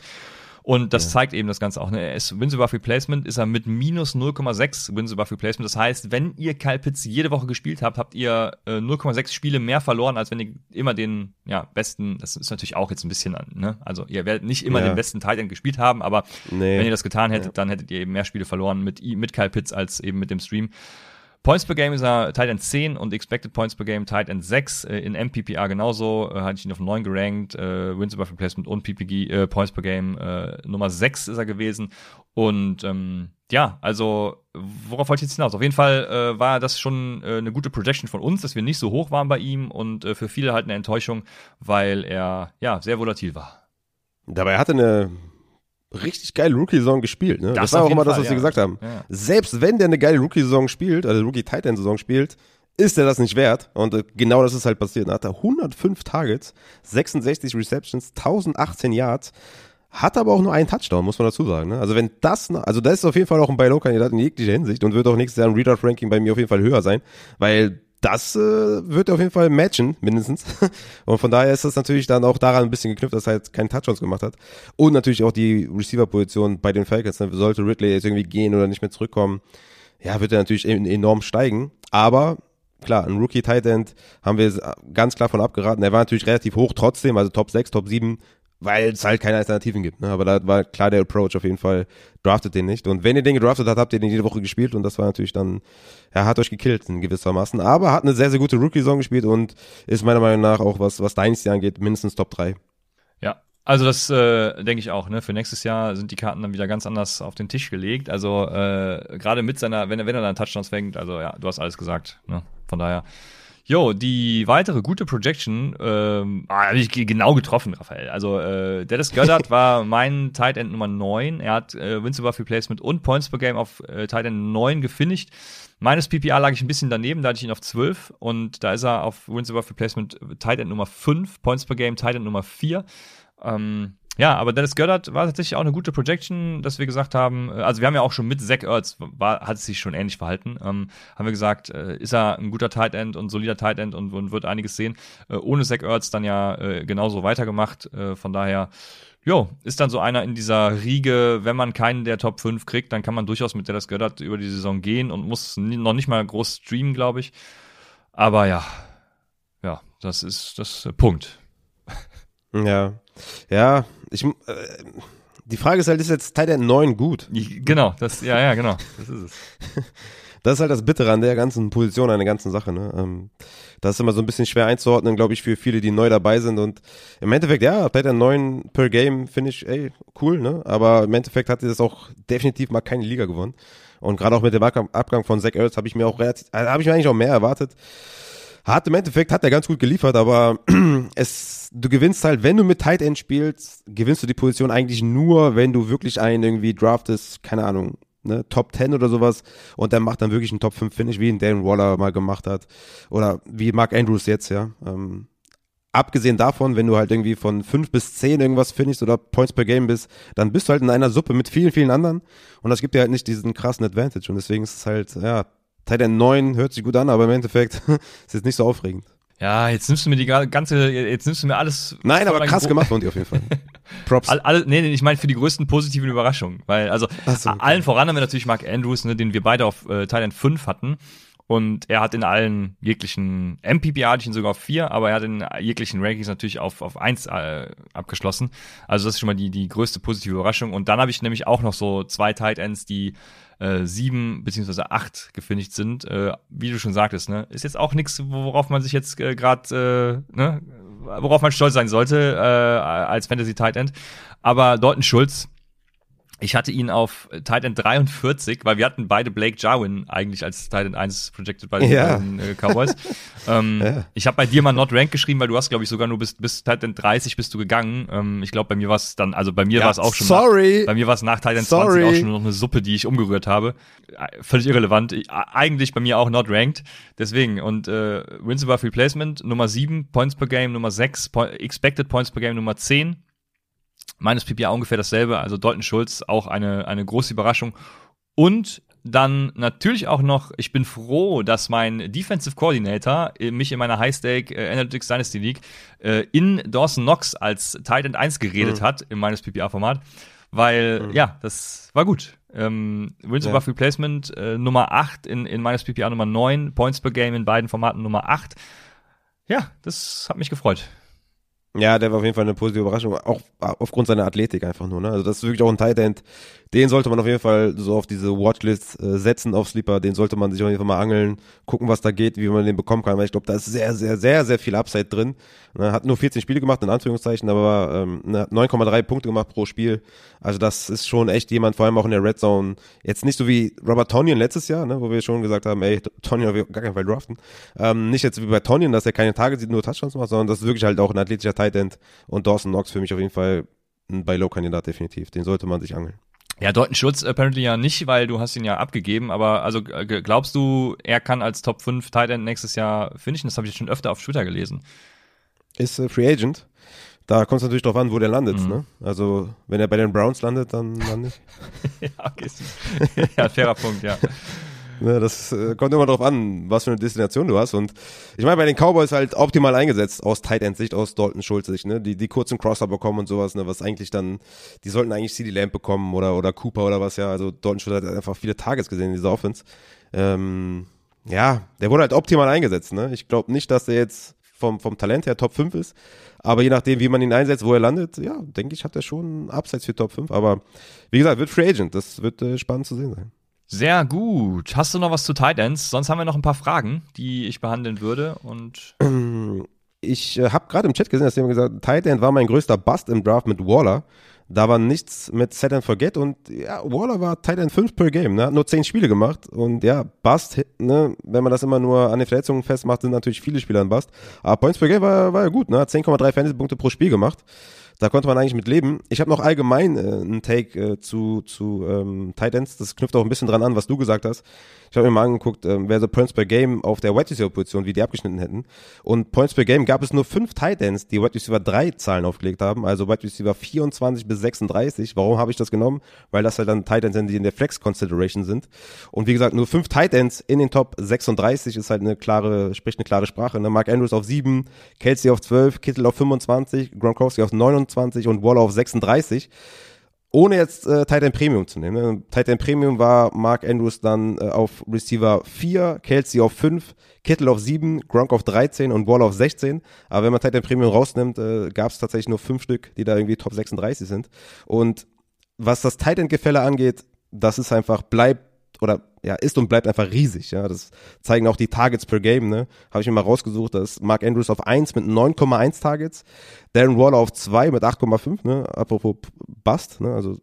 Und das ja. zeigt eben das Ganze auch. Ne? Er ist Wins above Replacement ist er mit minus 0,6 Wins above Replacement. Das heißt, wenn ihr Kyle Pitts jede Woche gespielt habt, habt ihr äh, 0,6 Spiele mehr verloren, als wenn ihr immer den ja, besten, das ist natürlich auch jetzt ein bisschen, ne? also ihr werdet nicht immer ja. den besten Tight End gespielt haben, aber nee. wenn ihr das getan hättet, ja. dann hättet ihr eben mehr Spiele verloren mit, mit Kyle Pitts als eben mit dem Stream. Points per Game ist er Tight End 10 und Expected Points per Game Tight End 6. Äh, in MPPR genauso, äh, hatte ich ihn auf 9 gerankt. Äh, Wins above Replacement und PPG, äh, Points per Game äh, Nummer 6 ist er gewesen. Und ähm, ja, also worauf wollte ich jetzt hinaus? Auf jeden Fall äh, war das schon äh, eine gute Projection von uns, dass wir nicht so hoch waren bei ihm und äh, für viele halt eine Enttäuschung, weil er ja sehr volatil war. Dabei hatte eine richtig geile Rookie-Saison gespielt. Ne? Das, das war auch immer das, was ja. wir gesagt haben. Ja. Selbst wenn der eine geile Rookie-Saison spielt, also Rookie-Titan-Saison spielt, ist er das nicht wert. Und äh, genau das ist halt passiert. Er hatte 105 Targets, 66 Receptions, 1018 Yards, hat aber auch nur einen Touchdown, muss man dazu sagen. Ne? Also wenn das, also das ist auf jeden Fall auch ein Buy-Low-Kandidat in jeglicher Hinsicht und wird auch nächstes Jahr im Readout-Ranking bei mir auf jeden Fall höher sein, weil das äh, wird auf jeden Fall matchen, mindestens. Und von daher ist das natürlich dann auch daran ein bisschen geknüpft, dass er jetzt keinen Touchdowns gemacht hat. Und natürlich auch die Receiver-Position bei den Falcons. Ne? Sollte Ridley jetzt irgendwie gehen oder nicht mehr zurückkommen, ja, wird er natürlich enorm steigen. Aber klar, ein Rookie Tight End haben wir ganz klar von abgeraten. Er war natürlich relativ hoch trotzdem, also Top 6, Top 7 weil es halt keine Alternativen gibt. Ne? Aber da war klar der Approach auf jeden Fall, draftet den nicht. Und wenn ihr den gedraftet habt, habt ihr den jede Woche gespielt und das war natürlich dann, er hat euch gekillt in gewissermaßen. Aber hat eine sehr, sehr gute Rookie-Saison gespielt und ist meiner Meinung nach auch, was, was Dynasty angeht, mindestens Top 3. Ja, also das äh, denke ich auch. Ne? Für nächstes Jahr sind die Karten dann wieder ganz anders auf den Tisch gelegt. Also äh, gerade mit seiner, wenn er wenn er dann Touchdowns fängt, also ja, du hast alles gesagt. Ne? Von daher Jo, die weitere gute Projection, ähm, ah, habe ich genau getroffen, Raphael. Also äh, Dennis Goddard war mein Tight End Nummer 9. Er hat äh, Wins above Replacement und Points per Game auf äh, Tight End 9 gefinisht. Meines PPA lag ich ein bisschen daneben, da hatte ich ihn auf 12 und da ist er auf Wins above Replacement Tight End Nummer 5, Points per Game Tight End Nummer 4. Ähm, ja, aber Dennis Goddard war tatsächlich auch eine gute Projection, dass wir gesagt haben, äh, also wir haben ja auch schon mit Zach Ertz, war, hat sich schon ähnlich verhalten, ähm, haben wir gesagt, äh, ist er ein guter Tight End und solider Tight End und, und wird einiges sehen. Äh, ohne Zach Ertz dann ja äh, genauso weitergemacht, äh, von daher, jo, ist dann so einer in dieser Riege, wenn man keinen der Top 5 kriegt, dann kann man durchaus mit Dennis Goddard über die Saison gehen und muss noch nicht mal groß streamen, glaube ich. Aber ja, das ist das äh, Punkt. Ja, ja, ich, äh, die Frage ist halt, ist jetzt Tight End 9 gut? Genau, das, ja, ja, genau, das ist es. das ist halt das Bittere an der ganzen Position, an der ganzen Sache, ne? Ähm, das ist immer so ein bisschen schwer einzuordnen, glaube ich, für viele, die neu dabei sind. Und im Endeffekt, ja, Tight End 9 per Game finde ich, ey, cool, ne? Aber im Endeffekt hat er das auch definitiv mal keine Liga gewonnen. Und gerade auch mit dem Abgang von Zach Ertz habe ich mir auch relativ, also habe ich mir eigentlich auch mehr erwartet. Hat im Endeffekt hat er ganz gut geliefert, aber es, du gewinnst halt, wenn du mit Tight End spielst, gewinnst du die Position eigentlich nur, wenn du wirklich einen irgendwie draftest, keine Ahnung, ne, Top 10 oder sowas und der macht dann wirklich einen Top 5 Finish, wie ihn Dan Waller mal gemacht hat oder wie Mark Andrews jetzt, ja. Ähm, abgesehen davon, wenn du halt irgendwie von 5 bis 10 irgendwas finishst oder Points per Game bist, dann bist du halt in einer Suppe mit vielen, vielen anderen und das gibt dir halt nicht diesen krassen Advantage und deswegen ist es halt, ja, Teil 9 hört sich gut an, aber im Endeffekt ist es nicht so aufregend. Ja, jetzt nimmst du mir die ganze, jetzt nimmst du mir alles. Nein, aber krass gemacht von dir auf jeden Fall. Props. All, all, nee, nee, ich meine für die größten positiven Überraschungen. Weil, also, so, okay. allen voran haben wir natürlich Mark Andrews, ne, den wir beide auf äh, Thailand 5 hatten. Und er hat in allen jeglichen MPPA ich ihn sogar auf 4, aber er hat in jeglichen Rankings natürlich auf, auf 1 äh, abgeschlossen. Also das ist schon mal die, die größte positive Überraschung. Und dann habe ich nämlich auch noch so zwei Tight Ends, die äh, sieben beziehungsweise acht gefinisht sind. Äh, wie du schon sagtest, ne, ist jetzt auch nichts, worauf man sich jetzt äh, gerade, äh, ne, worauf man stolz sein sollte äh, als Fantasy Tight End. Aber Dalton Schulz ich hatte ihn auf Titan 43, weil wir hatten beide Blake Jarwin eigentlich als Titan 1 projected bei ja. den äh, Cowboys. ähm, ja. Ich habe bei dir mal Not Rank geschrieben, weil du hast, glaube ich, sogar nur bis, bis Titan 30 bist du gegangen. Ähm, ich glaube, bei mir war es dann, also bei mir ja, war es auch schon. Sorry. Nach, bei mir war es nach Titan sorry. 20 auch schon noch eine Suppe, die ich umgerührt habe. Äh, völlig irrelevant. Ich, eigentlich bei mir auch not ranked. Deswegen. Und äh, Wins above Replacement Nummer 7, Points per Game Nummer 6, po Expected Points per Game Nummer 10 meines PPA ungefähr dasselbe. Also Dalton Schulz auch eine, eine große Überraschung. Und dann natürlich auch noch, ich bin froh, dass mein Defensive Coordinator äh, mich in meiner High-Stake äh, Analytics Dynasty League äh, in Dawson Knox als Titan 1 geredet mhm. hat in meines PPA-Format, weil mhm. ja, das war gut. Ähm, Wins ja. above Replacement äh, Nummer 8 in, in meines PPA Nummer 9, Points per Game in beiden Formaten Nummer 8. Ja, das hat mich gefreut. Ja, der war auf jeden Fall eine positive Überraschung, auch aufgrund seiner Athletik einfach nur. Ne? Also das ist wirklich auch ein Tight End, den sollte man auf jeden Fall so auf diese Watchlist äh, setzen auf Sleeper, den sollte man sich auf jeden Fall mal angeln, gucken, was da geht, wie man den bekommen kann, weil ich glaube, da ist sehr, sehr, sehr, sehr viel Upside drin. Ne, hat nur 14 Spiele gemacht, in Anführungszeichen, aber ähm, 9,3 ne, Punkte gemacht pro Spiel. Also das ist schon echt jemand, vor allem auch in der Red Zone, jetzt nicht so wie Robert Tonyan letztes Jahr, ne, wo wir schon gesagt haben, ey, Tonyan auf gar keinen Fall draften. Ähm, nicht jetzt wie bei Tonyan, dass er keine Tage sieht, nur Touchdowns macht, sondern das ist wirklich halt auch ein athletischer Tight End und Dawson Knox für mich auf jeden Fall ein Buy-Low-Kandidat definitiv. Den sollte man sich angeln. Ja, Dalton Schulz apparently ja nicht, weil du hast ihn ja abgegeben, aber also glaubst du, er kann als Top 5 Tight End nächstes Jahr finishen? Das habe ich schon öfter auf Twitter gelesen. Ist äh, Free Agent. Da kommt es natürlich drauf an, wo der landet. Mhm. Ne? Also, wenn er bei den Browns landet, dann landet. ja, okay. ja, fairer Punkt, ja. Ne, das äh, kommt immer darauf an, was für eine Destination du hast. Und ich meine, bei den Cowboys halt optimal eingesetzt, aus Tight End Sicht, aus Dalton Schulz Sicht, ne? Die, die kurzen Crosser bekommen und sowas, ne? Was eigentlich dann, die sollten eigentlich CD Lamp bekommen oder, oder Cooper oder was, ja. Also Dalton Schulz hat einfach viele Targets gesehen in dieser Offense. Ähm, ja, der wurde halt optimal eingesetzt, ne? Ich glaube nicht, dass der jetzt vom, vom Talent her Top 5 ist. Aber je nachdem, wie man ihn einsetzt, wo er landet, ja, denke ich, hat er schon Abseits für Top 5. Aber wie gesagt, wird Free Agent. Das wird äh, spannend zu sehen sein. Sehr gut. Hast du noch was zu Titans? Sonst haben wir noch ein paar Fragen, die ich behandeln würde. Und ich äh, habe gerade im Chat gesehen, dass jemand gesagt hat, Titan war mein größter Bust im Draft mit Waller. Da war nichts mit Set and Forget und ja, Waller war Titan 5 per Game, ne? hat nur 10 Spiele gemacht und ja, Bust, ne? wenn man das immer nur an den Verletzungen festmacht, sind natürlich viele Spieler ein Bust. Aber Points per Game war, war ja gut, ne? hat 10,3 Fantasy-Punkte pro Spiel gemacht. Da konnte man eigentlich mit leben. Ich habe noch allgemein äh, einen Take äh, zu, zu ähm, Titans. Das knüpft auch ein bisschen dran an, was du gesagt hast. Ich habe mir mal angeguckt, ähm, wer so Points per Game auf der Wide Receiver Position, wie die abgeschnitten hätten. Und Points per Game gab es nur fünf Titans, die Wide Receiver drei Zahlen aufgelegt haben. Also Wide Receiver 24 bis 36. Warum habe ich das genommen? Weil das halt dann Titans sind, die in der Flex Consideration sind. Und wie gesagt, nur fünf Titans in den Top 36 ist halt eine klare, spricht eine klare Sprache. Ne? Mark Andrews auf sieben, Kelsey auf 12, Kittel auf 25, Gronkowski auf 29 und Waller auf 36. ohne jetzt äh, Titan Premium zu nehmen. Ne? Titan Premium war Mark Andrews dann äh, auf Receiver 4, Kelsey auf 5, Kittle auf 7, Gronk auf 13 und Wall auf 16. Aber wenn man Titan Premium rausnimmt, äh, gab es tatsächlich nur fünf Stück, die da irgendwie Top 36 sind. Und was das Titan-Gefälle angeht, das ist einfach, bleibt oder ja, ist und bleibt einfach riesig. Ja, das zeigen auch die Targets per Game. Ne, habe ich mir mal rausgesucht. dass Mark Andrews auf 1 mit 9,1 Targets, Darren Waller auf 2 mit 8,5. Ne, apropos Bust. Ne, also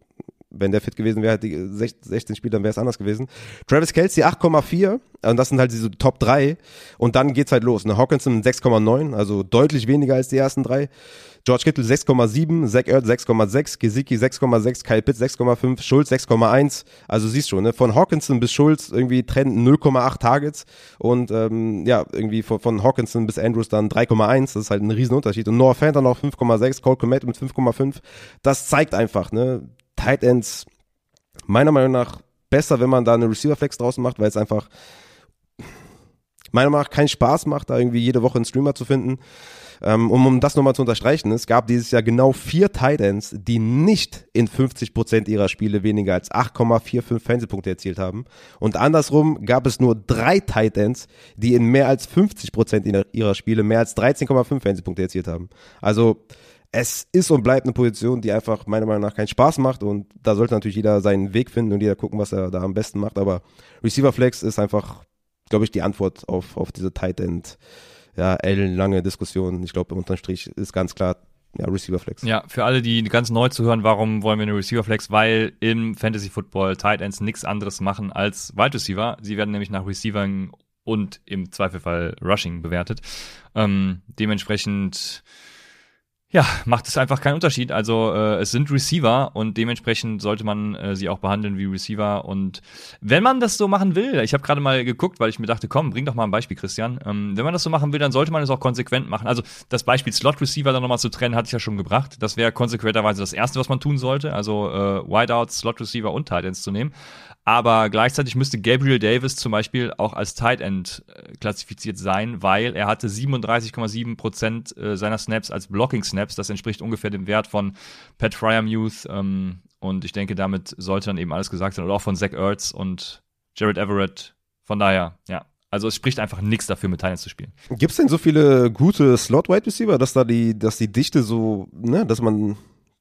wenn der fit gewesen wäre, die 16 Spieler, dann wäre es anders gewesen. Travis Kelsey 8,4 und das sind halt diese Top 3 und dann geht's halt los. Ne? Hawkinson 6,9, also deutlich weniger als die ersten drei. George Kittle 6,7, Zach Ertz 6,6, Gesicki 6,6, Kyle Pitt 6,5, Schulz 6,1. Also siehst schon, ne? von Hawkinson bis Schulz irgendwie Trend 0,8 Targets und ähm, ja, irgendwie von, von Hawkinson bis Andrews dann 3,1. Das ist halt ein Riesenunterschied. Und Noah Fant noch 5,6, Cole Komet mit 5,5. Das zeigt einfach, ne, Tight Ends meiner Meinung nach besser, wenn man da eine Receiver Flex draußen macht, weil es einfach meiner Meinung nach keinen Spaß macht, da irgendwie jede Woche einen Streamer zu finden. Ähm, um, um das nochmal zu unterstreichen, es gab dieses Jahr genau vier Tight Ends, die nicht in 50 Prozent ihrer Spiele weniger als 8,45 Fantasy-Punkte erzielt haben. Und andersrum gab es nur drei Tight Ends, die in mehr als 50 Prozent ihrer Spiele mehr als 13,5 Fantasy-Punkte erzielt haben. Also es ist und bleibt eine Position, die einfach meiner Meinung nach keinen Spaß macht und da sollte natürlich jeder seinen Weg finden und jeder gucken, was er da am besten macht. Aber Receiver Flex ist einfach, glaube ich, die Antwort auf, auf diese Tight End, ja, ellenlange Diskussion. Ich glaube, unterm Strich ist ganz klar, ja, Receiver Flex. Ja, für alle, die ganz neu zu hören, warum wollen wir eine Receiver Flex? Weil im Fantasy Football Tight Ends nichts anderes machen als Wide Receiver. Sie werden nämlich nach Receivern und im Zweifelfall Rushing bewertet. Ähm, dementsprechend ja, macht es einfach keinen Unterschied. Also äh, es sind Receiver und dementsprechend sollte man äh, sie auch behandeln wie Receiver. Und wenn man das so machen will, ich habe gerade mal geguckt, weil ich mir dachte, komm, bring doch mal ein Beispiel, Christian. Ähm, wenn man das so machen will, dann sollte man es auch konsequent machen. Also das Beispiel Slot Receiver dann nochmal zu trennen, hatte ich ja schon gebracht. Das wäre konsequenterweise das Erste, was man tun sollte. Also äh, Wideouts, Slot Receiver und Tight Ends zu nehmen. Aber gleichzeitig müsste Gabriel Davis zum Beispiel auch als Tight End äh, klassifiziert sein, weil er hatte 37,7 Prozent äh, seiner Snaps als Blocking Snaps. Das entspricht ungefähr dem Wert von Pat Fryermuth. Ähm, und ich denke, damit sollte dann eben alles gesagt sein. Oder auch von Zach Ertz und Jared Everett. Von daher, ja. Also es spricht einfach nichts dafür, mit Titans zu spielen. Gibt es denn so viele gute Slot-Wide Receiver, dass da die, dass die Dichte so, ne, dass man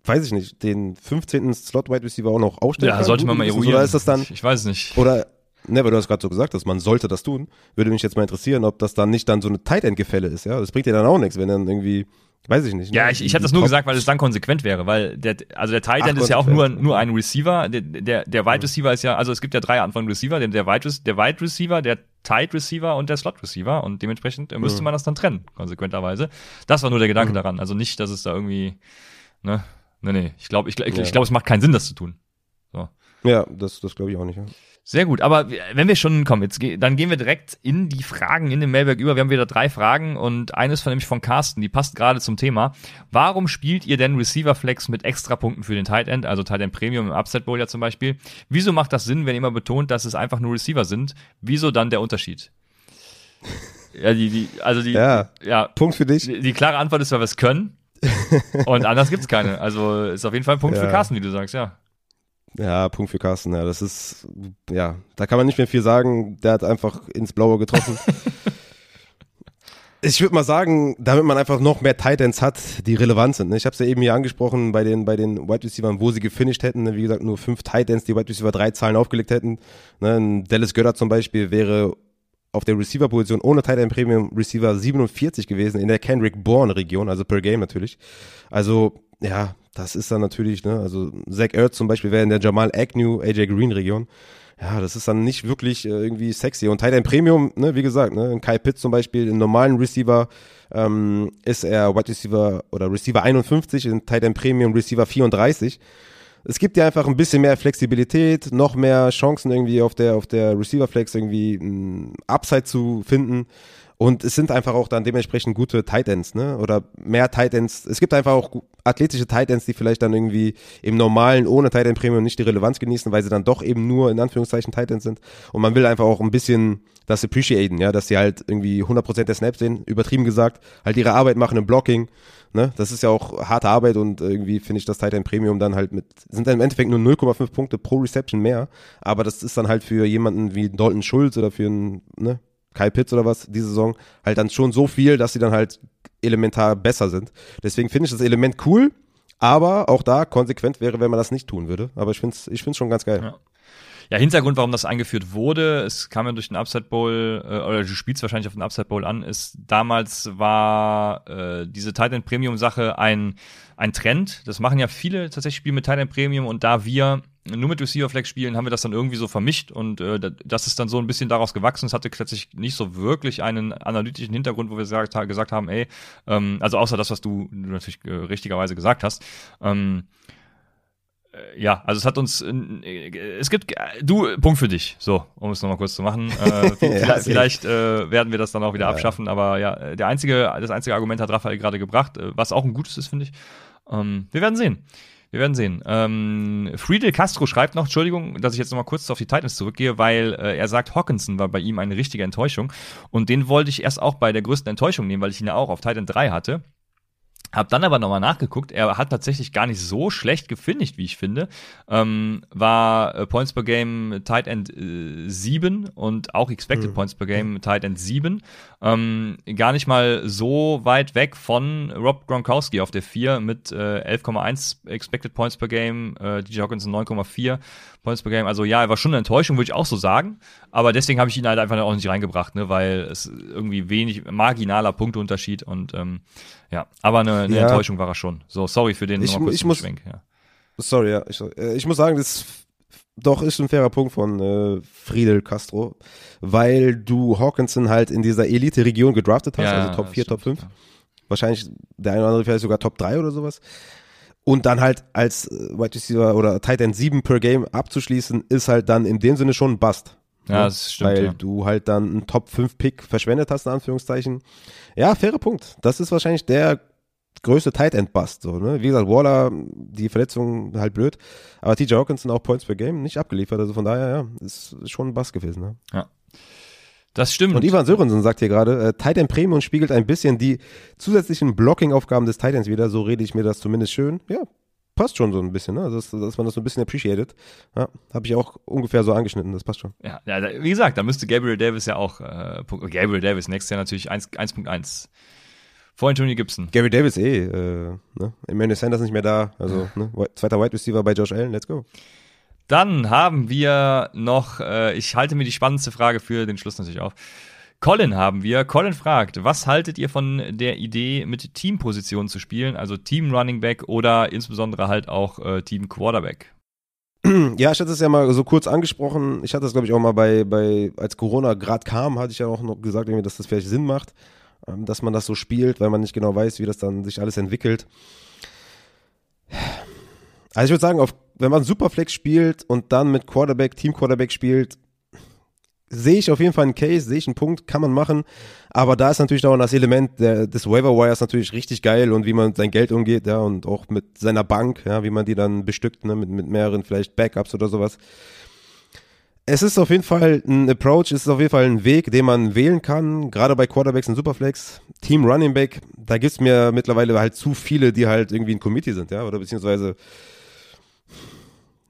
weiß ich nicht, den 15. Slot Wide Receiver auch noch aufstellen ja, sollte man mal eruieren. Oder ist das dann? Ich, ich weiß es nicht. Oder Ne, weil du hast gerade so gesagt, dass man sollte das tun. Würde mich jetzt mal interessieren, ob das dann nicht dann so eine Tight End Gefälle ist, ja? Das bringt dir dann auch nichts, wenn dann irgendwie Weiß ich nicht. Ne? Ja, ich, ich habe das nur gesagt, weil es dann konsequent wäre, weil der, also der Tight End ist ja auch nur, nur ein Receiver. Der, der, der Wide Receiver ist ja, also es gibt ja drei Arten von Receiver, der, der, Wide, der Wide Receiver, der Tight Receiver und der Slot Receiver und dementsprechend äh, müsste mhm. man das dann trennen, konsequenterweise. Das war nur der Gedanke mhm. daran. Also nicht, dass es da irgendwie, ne, Nee, nee, ich glaube, ich, ich, ja. ich glaube, es macht keinen Sinn, das zu tun. So. Ja, das, das glaube ich auch nicht. Ja. Sehr gut, aber wenn wir schon kommen, jetzt dann gehen wir direkt in die Fragen in den Mailberg über. Wir haben wieder drei Fragen und eines von nämlich von Carsten, die passt gerade zum Thema. Warum spielt ihr denn Receiver Flex mit Extrapunkten für den Tight End, also Tight End Premium im Upset Bowl ja zum Beispiel? Wieso macht das Sinn, wenn ihr immer betont, dass es einfach nur Receiver sind? Wieso dann der Unterschied? Ja, die, die, also die, ja, ja Punkt für dich. Die, die klare Antwort ist, weil wir es können. Und anders gibt's keine. Also ist auf jeden Fall ein Punkt ja. für Carsten, wie du sagst, ja. Ja, Punkt für Carsten, ja. Das ist, ja, da kann man nicht mehr viel sagen. Der hat einfach ins Blaue getroffen. ich würde mal sagen, damit man einfach noch mehr Titans hat, die relevant sind. Ne? Ich habe es ja eben hier angesprochen bei den, bei den Wide Receivers, wo sie gefinisht hätten. Ne? Wie gesagt, nur fünf Titans, die Wide Receiver drei Zahlen aufgelegt hätten. Ne? Dallas Götter zum Beispiel wäre auf der Receiver-Position ohne Tight End Premium Receiver 47 gewesen in der Kendrick Bourne Region, also per Game natürlich. Also, ja, das ist dann natürlich, ne, also Zach Ertz zum Beispiel wäre in der Jamal Agnew, AJ Green Region. Ja, das ist dann nicht wirklich äh, irgendwie sexy. Und Tight End Premium, ne, wie gesagt, ne, Kai Pitt zum Beispiel, im normalen Receiver ähm, ist er Wide Receiver oder Receiver 51, in Tight End Premium Receiver 34 es gibt ja einfach ein bisschen mehr Flexibilität, noch mehr Chancen irgendwie auf der, auf der Receiver Flex irgendwie ein Upside zu finden. Und es sind einfach auch dann dementsprechend gute Tight Ends, ne? Oder mehr Tight Ends. Es gibt einfach auch athletische Tight Ends, die vielleicht dann irgendwie im normalen ohne Tight End Premium nicht die Relevanz genießen, weil sie dann doch eben nur in Anführungszeichen Tight Ends sind. Und man will einfach auch ein bisschen das appreciaten, ja, dass sie halt irgendwie 100% der Snaps sehen, übertrieben gesagt, halt ihre Arbeit machen im Blocking, ne? Das ist ja auch harte Arbeit und irgendwie finde ich das Tight End Premium dann halt mit, sind dann im Endeffekt nur 0,5 Punkte pro Reception mehr, aber das ist dann halt für jemanden wie Dalton Schulz oder für einen, ne, Kyle Pitts oder was, diese Saison, halt dann schon so viel, dass sie dann halt elementar besser sind. Deswegen finde ich das Element cool, aber auch da konsequent wäre, wenn man das nicht tun würde. Aber ich finde es ich find's schon ganz geil. Ja. Ja, Hintergrund, warum das eingeführt wurde, es kam ja durch den Upside Bowl, äh, oder du spielst wahrscheinlich auf den Upside Bowl an, ist damals war äh, diese Titan Premium Sache ein, ein Trend. Das machen ja viele tatsächlich Spiele mit Titan Premium und da wir nur mit Receiver Flex spielen, haben wir das dann irgendwie so vermischt und äh, das ist dann so ein bisschen daraus gewachsen. Es hatte plötzlich nicht so wirklich einen analytischen Hintergrund, wo wir gesagt, gesagt haben, ey, ähm, also außer das, was du, du natürlich äh, richtigerweise gesagt hast. Ähm, äh, ja, also es hat uns, äh, es gibt, du, Punkt für dich, so, um es nochmal kurz zu machen. Äh, vielleicht, vielleicht äh, werden wir das dann auch wieder ja. abschaffen, aber ja, der einzige, das einzige Argument hat Raphael gerade gebracht, äh, was auch ein gutes ist, finde ich. Ähm, wir werden sehen. Wir werden sehen. Ähm, Friedel Castro schreibt noch, Entschuldigung, dass ich jetzt nochmal kurz auf die Titans zurückgehe, weil äh, er sagt, Hawkinson war bei ihm eine richtige Enttäuschung. Und den wollte ich erst auch bei der größten Enttäuschung nehmen, weil ich ihn ja auch auf Titan 3 hatte. Hab dann aber nochmal nachgeguckt, er hat tatsächlich gar nicht so schlecht gefinisht, wie ich finde. Ähm, war äh, Points per Game Tight End äh, 7 und auch Expected mhm. Points per Game Tight End 7. Ähm, gar nicht mal so weit weg von Rob Gronkowski auf der 4 mit äh, 11,1 Expected Points per Game, äh, DJ Hawkinson 9,4 Points per Game. Also ja, er war schon eine Enttäuschung, würde ich auch so sagen. Aber deswegen habe ich ihn halt einfach auch nicht reingebracht, ne, weil es irgendwie wenig marginaler Punkteunterschied und ähm, ja, aber eine, eine ja. Enttäuschung war er schon. So, sorry für den ich, ich muss, Schwenk. Ja. Sorry, ja. Ich, äh, ich muss sagen, das doch ist ein fairer Punkt von äh, Friedel Castro, weil du Hawkinson halt in dieser Elite-Region gedraftet hast, ja, also Top 4, Top 5. Ja. Wahrscheinlich der eine oder andere vielleicht sogar Top 3 oder sowas. Und dann halt als äh, Wide Receiver oder Tight End 7 per Game abzuschließen, ist halt dann in dem Sinne schon ein Bust. Ja, das stimmt. Weil ja. du halt dann einen Top 5 Pick verschwendet hast, in Anführungszeichen. Ja, fairer Punkt. Das ist wahrscheinlich der größte Tight End Bust, so, ne? Wie gesagt, Waller, die Verletzung halt blöd. Aber TJ Hawkinson auch Points per Game nicht abgeliefert. Also von daher, ja, ist schon ein Bust gewesen, ne? Ja. Das stimmt. Und Ivan Sörensen sagt hier gerade, äh, Tight End Premium spiegelt ein bisschen die zusätzlichen Blocking-Aufgaben des Tight Ends wieder. So rede ich mir das zumindest schön. Ja, passt schon so ein bisschen, ne? dass, dass man das so ein bisschen appreciated. Ja, habe ich auch ungefähr so angeschnitten, das passt schon. Ja, ja wie gesagt, da müsste Gabriel Davis ja auch, äh, Gabriel Davis nächstes Jahr natürlich 1.1. Vor Anthony Gibson. Gary Davis eh, äh, ne? Emmanuel Sanders nicht mehr da, also ne? zweiter Wide Receiver bei Josh Allen, let's go. Dann haben wir noch, äh, ich halte mir die spannendste Frage für den Schluss natürlich auf. Colin haben wir. Colin fragt, was haltet ihr von der Idee, mit Teampositionen zu spielen, also Team Running Back oder insbesondere halt auch äh, Team Quarterback? Ja, ich hatte es ja mal so kurz angesprochen. Ich hatte das, glaube ich, auch mal bei, bei als Corona gerade kam, hatte ich ja auch noch gesagt, dass das vielleicht Sinn macht, ähm, dass man das so spielt, weil man nicht genau weiß, wie das dann sich alles entwickelt. Also ich würde sagen, auf, wenn man Superflex spielt und dann mit Quarterback, Team Quarterback spielt, sehe ich auf jeden Fall einen Case, sehe ich einen Punkt, kann man machen. Aber da ist natürlich auch das Element der, des Waiver Wires natürlich richtig geil und wie man sein Geld umgeht, ja, und auch mit seiner Bank, ja, wie man die dann bestückt, ne, mit, mit mehreren vielleicht Backups oder sowas. Es ist auf jeden Fall ein Approach, es ist auf jeden Fall ein Weg, den man wählen kann, gerade bei Quarterbacks und Superflex. Team Running Back, da gibt's mir mittlerweile halt zu viele, die halt irgendwie ein Committee sind, ja, oder beziehungsweise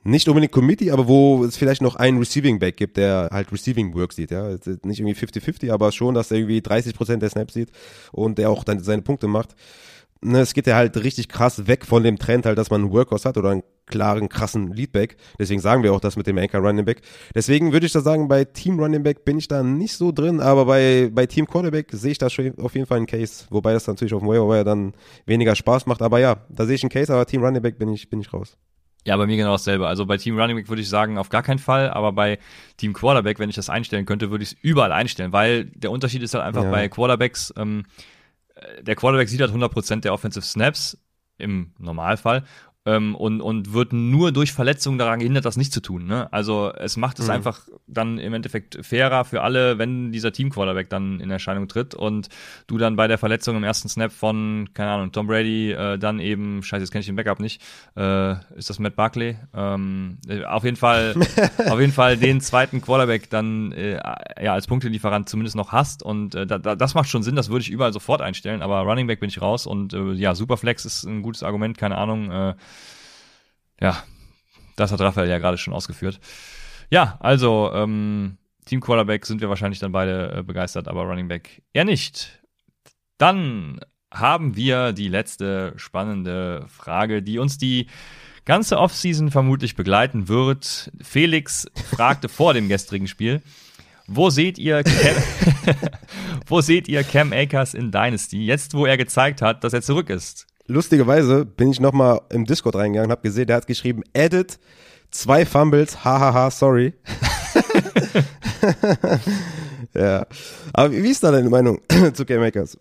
nicht unbedingt Committee, aber wo es vielleicht noch einen Receiving Back gibt, der halt Receiving Work sieht, ja. Nicht irgendwie 50-50, aber schon, dass er irgendwie 30% der Snaps sieht und der auch dann seine Punkte macht. Ne, es geht ja halt richtig krass weg von dem Trend halt, dass man einen Workhorse hat oder einen klaren, krassen Leadback. Deswegen sagen wir auch das mit dem Anchor Running Back. Deswegen würde ich da sagen, bei Team Running Back bin ich da nicht so drin, aber bei, bei Team Quarterback sehe ich da schon auf jeden Fall einen Case. Wobei das natürlich auf dem Waiver dann weniger Spaß macht. Aber ja, da sehe ich einen Case, aber Team Running Back bin ich, bin ich raus. Ja, bei mir genau dasselbe. Also bei Team Running Back würde ich sagen, auf gar keinen Fall, aber bei Team Quarterback, wenn ich das einstellen könnte, würde ich es überall einstellen, weil der Unterschied ist halt einfach ja. bei Quarterbacks, ähm, der Quarterback sieht halt 100% der Offensive Snaps im Normalfall ähm, und, und wird nur durch Verletzungen daran gehindert, das nicht zu tun. Ne? Also es macht es mhm. einfach dann im Endeffekt fairer für alle, wenn dieser Team-Quarterback dann in Erscheinung tritt und du dann bei der Verletzung im ersten Snap von, keine Ahnung, Tom Brady äh, dann eben, scheiße, jetzt kenne ich den Backup nicht, äh, ist das Matt Barkley? Ähm, äh, auf jeden Fall, auf jeden Fall den zweiten Quarterback dann äh, ja als Punktelieferant zumindest noch hast und äh, da, das macht schon Sinn, das würde ich überall sofort einstellen, aber Running Back bin ich raus und äh, ja, Superflex ist ein gutes Argument, keine Ahnung, äh, ja, das hat Raphael ja gerade schon ausgeführt. Ja, also ähm, Team Quarterback sind wir wahrscheinlich dann beide äh, begeistert, aber Running Back eher nicht. Dann haben wir die letzte spannende Frage, die uns die ganze Offseason vermutlich begleiten wird. Felix fragte vor dem gestrigen Spiel, wo seht ihr Cam, wo seht ihr Cam Akers in Dynasty, jetzt wo er gezeigt hat, dass er zurück ist? Lustigerweise bin ich nochmal im Discord reingegangen und habe gesehen, der hat geschrieben, edit, zwei Fumbles, hahaha, sorry. ja. Aber wie ist da deine Meinung zu Cam Akers?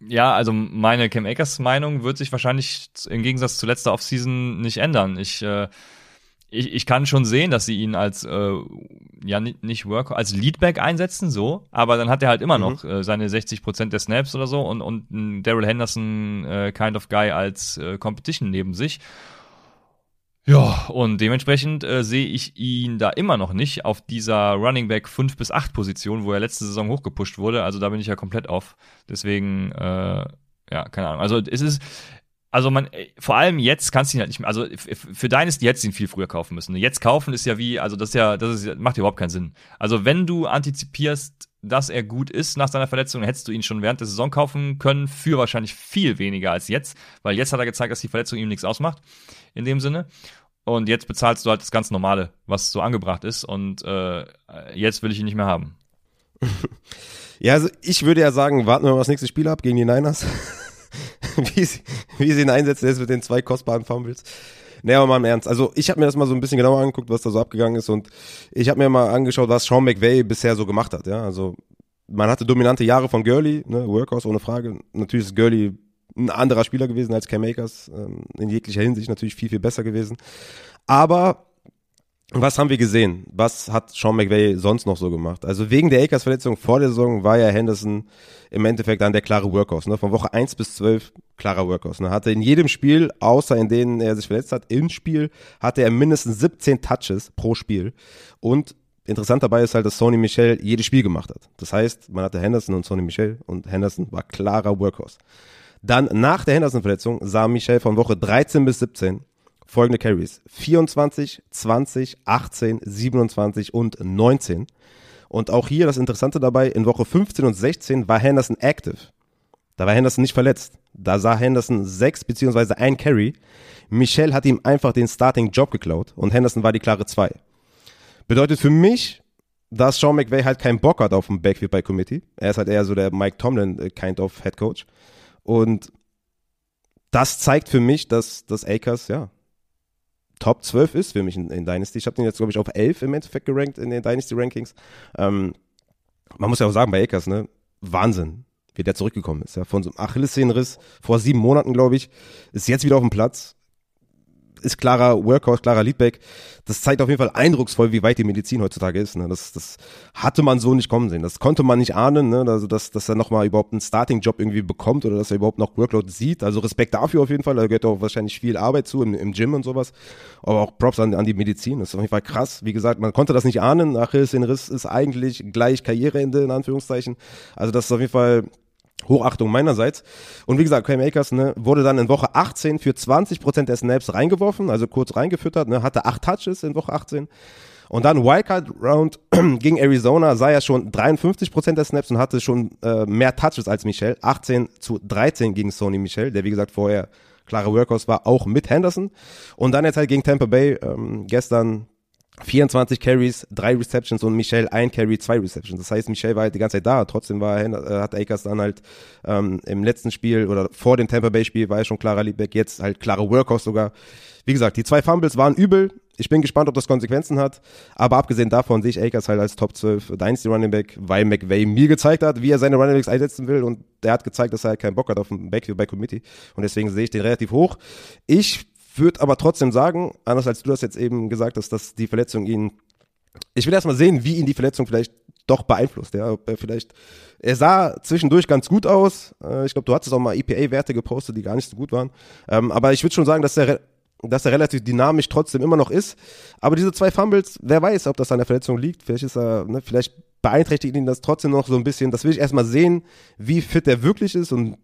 Ja, also meine Cam Akers Meinung wird sich wahrscheinlich im Gegensatz zu letzter Offseason nicht ändern. Ich äh, ich, ich kann schon sehen, dass sie ihn als äh, ja nicht Work als Leadback einsetzen, so, aber dann hat er halt immer mhm. noch äh, seine 60% der Snaps oder so und und ein Daryl Henderson äh, kind of Guy als äh, Competition neben sich. Ja, und dementsprechend äh, sehe ich ihn da immer noch nicht auf dieser Running Back 5 bis 8 Position, wo er letzte Saison hochgepusht wurde. Also da bin ich ja komplett auf. Deswegen, äh, ja, keine Ahnung. Also es ist, also man, äh, vor allem jetzt kannst du ihn halt nicht mehr, also für Dynasty hättest du ihn viel früher kaufen müssen. Jetzt kaufen ist ja wie, also das ist ja, das ist, macht überhaupt keinen Sinn. Also wenn du antizipierst, dass er gut ist nach seiner Verletzung, hättest du ihn schon während der Saison kaufen können, für wahrscheinlich viel weniger als jetzt, weil jetzt hat er gezeigt, dass die Verletzung ihm nichts ausmacht, in dem Sinne. Und jetzt bezahlst du halt das ganz Normale, was so angebracht ist. Und äh, jetzt will ich ihn nicht mehr haben. Ja, also ich würde ja sagen, warten wir mal das nächste Spiel ab gegen die Niners. wie, sie, wie sie ihn einsetzen jetzt mit den zwei kostbaren Fumbles. Nee, aber mal im Ernst. Also ich habe mir das mal so ein bisschen genauer angeguckt, was da so abgegangen ist und ich habe mir mal angeschaut, was Sean McVay bisher so gemacht hat. Ja, also man hatte dominante Jahre von Gurley, ne, Workhouse ohne Frage. Natürlich ist Gurley ein anderer Spieler gewesen als Cam Akers, ähm, in jeglicher Hinsicht natürlich viel, viel besser gewesen. Aber was haben wir gesehen? Was hat Sean McVay sonst noch so gemacht? Also wegen der Akers-Verletzung vor der Saison war ja Henderson im Endeffekt dann der klare Workhorse. Ne? Von Woche 1 bis 12 klarer Workhorse. Ne? Hatte in jedem Spiel, außer in denen er sich verletzt hat, im Spiel hatte er mindestens 17 Touches pro Spiel. Und interessant dabei ist halt, dass Sony Michel jedes Spiel gemacht hat. Das heißt, man hatte Henderson und Sony Michel und Henderson war klarer Workhorse. Dann nach der Henderson-Verletzung sah Michel von Woche 13 bis 17 folgende Carries. 24, 20, 18, 27 und 19. Und auch hier das Interessante dabei, in Woche 15 und 16 war Henderson active. Da war Henderson nicht verletzt. Da sah Henderson sechs beziehungsweise ein Carry. Michel hat ihm einfach den Starting-Job geklaut und Henderson war die klare zwei. Bedeutet für mich, dass Sean McVay halt keinen Bock hat auf dem Backfield bei Committee. Er ist halt eher so der Mike Tomlin äh, kind of Head Coach. Und das zeigt für mich, dass, dass Akers, ja, Top 12 ist für mich in, in Dynasty. Ich habe den jetzt, glaube ich, auf 11 im Endeffekt gerankt in den Dynasty-Rankings. Ähm, man muss ja auch sagen, bei Akers, ne, Wahnsinn, wie der zurückgekommen ist. Ja, von so einem Achillessehnenriss vor sieben Monaten, glaube ich, ist jetzt wieder auf dem Platz ist klarer Workhorse, klarer Leadback. Das zeigt auf jeden Fall eindrucksvoll, wie weit die Medizin heutzutage ist. Ne? Das, das hatte man so nicht kommen sehen. Das konnte man nicht ahnen, ne? also dass, dass er nochmal überhaupt einen Starting-Job irgendwie bekommt oder dass er überhaupt noch Workload sieht. Also Respekt dafür auf jeden Fall. Da gehört auch wahrscheinlich viel Arbeit zu im, im Gym und sowas. Aber auch Props an, an die Medizin. Das ist auf jeden Fall krass. Wie gesagt, man konnte das nicht ahnen. Achilles den Riss ist eigentlich gleich Karriereende in Anführungszeichen. Also das ist auf jeden Fall Hochachtung meinerseits. Und wie gesagt, Cam Akers ne, wurde dann in Woche 18 für 20% der Snaps reingeworfen, also kurz reingefüttert, ne, hatte acht Touches in Woche 18. Und dann Wildcard Round gegen Arizona sah er schon 53% der Snaps und hatte schon äh, mehr Touches als Michel. 18 zu 13 gegen Sony Michel, der wie gesagt vorher klare Workhorse war, auch mit Henderson. Und dann jetzt halt gegen Tampa Bay ähm, gestern 24 Carries, drei Receptions und Michelle ein Carry, zwei Receptions. Das heißt, Michelle war halt die ganze Zeit da. Trotzdem war er, äh, hat Akers dann halt ähm, im letzten Spiel oder vor dem Tampa Bay Spiel war er schon klarer Leadback, jetzt halt klarer Workhorse sogar. Wie gesagt, die zwei Fumbles waren übel. Ich bin gespannt, ob das Konsequenzen hat. Aber abgesehen davon sehe ich Akers halt als Top 12 Dynasty Running Back, weil McVay mir gezeigt hat, wie er seine Running Backs einsetzen will. Und der hat gezeigt, dass er halt keinen Bock hat auf ein Backfield bei Committee. Und deswegen sehe ich den relativ hoch. Ich würde aber trotzdem sagen, anders als du das jetzt eben gesagt hast, dass die Verletzung ihn. Ich will erstmal sehen, wie ihn die Verletzung vielleicht doch beeinflusst. Ja, ob er vielleicht. Er sah zwischendurch ganz gut aus. Äh, ich glaube, du hattest auch mal EPA-Werte gepostet, die gar nicht so gut waren. Ähm, aber ich würde schon sagen, dass er dass er relativ dynamisch trotzdem immer noch ist. Aber diese zwei Fumbles, wer weiß, ob das an der Verletzung liegt. Vielleicht ist er, ne, vielleicht beeinträchtigt ihn das trotzdem noch so ein bisschen. Das will ich erstmal sehen, wie fit er wirklich ist und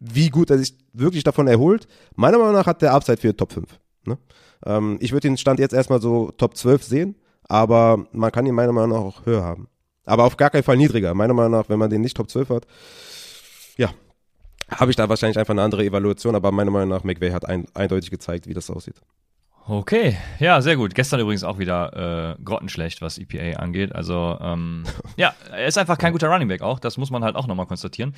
wie gut er sich wirklich davon erholt. Meiner Meinung nach hat der Upside für Top 5. Ne? Ähm, ich würde den Stand jetzt erstmal so Top 12 sehen, aber man kann ihn meiner Meinung nach auch höher haben. Aber auf gar keinen Fall niedriger. Meiner Meinung nach, wenn man den nicht Top 12 hat, ja, habe ich da wahrscheinlich einfach eine andere Evaluation, aber meiner Meinung nach, McVay hat ein, eindeutig gezeigt, wie das aussieht. Okay, ja, sehr gut. Gestern übrigens auch wieder äh, grottenschlecht, was EPA angeht. Also, ähm, ja, er ist einfach kein guter Running Back auch. Das muss man halt auch nochmal konstatieren.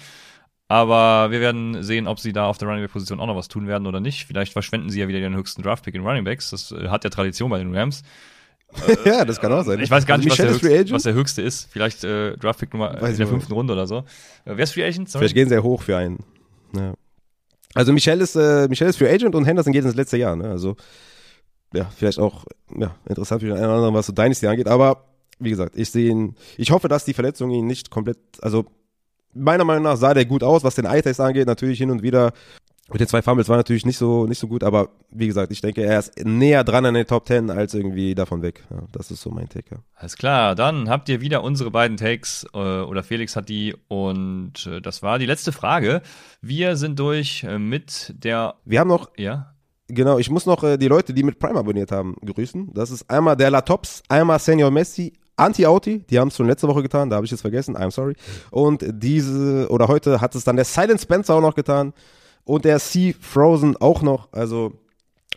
Aber wir werden sehen, ob sie da auf der Running Back Position auch noch was tun werden oder nicht. Vielleicht verschwenden sie ja wieder den höchsten Draft Pick in Running Backs. Das äh, hat ja Tradition bei den Rams. ja, das kann auch sein. Ich weiß gar also nicht, was der, höchste, was der, höchste, ist. Vielleicht äh, Draftpick Nummer in der fünften Runde oder so. Äh, wer ist Free Agent? Sorry. Vielleicht gehen sie ja hoch für einen. Ja. Also Michelle ist, äh, Michelle ist Free Agent und Henderson geht ins letzte Jahr. Ne? Also ja, vielleicht auch ja, interessant für den einen oder anderen, was so Dynasty angeht. Aber wie gesagt, ich sehe ihn, ich hoffe, dass die Verletzung ihn nicht komplett, also meiner Meinung nach sah der gut aus, was den Eye-Test angeht. Natürlich hin und wieder mit den zwei Fumbles war natürlich nicht so, nicht so gut, aber wie gesagt, ich denke, er ist näher dran an den Top 10 als irgendwie davon weg. Ja, das ist so mein Take. Ja. Alles klar, dann habt ihr wieder unsere beiden Takes äh, oder Felix hat die und äh, das war die letzte Frage. Wir sind durch äh, mit der. Wir haben noch. Ja. Genau, ich muss noch äh, die Leute, die mit Prime abonniert haben, grüßen. Das ist einmal der La Tops, einmal Senior Messi, Anti-Auti, die haben es schon letzte Woche getan, da habe ich es vergessen, I'm sorry. Und diese, oder heute hat es dann der Silent Spencer auch noch getan und der Sea Frozen auch noch. Also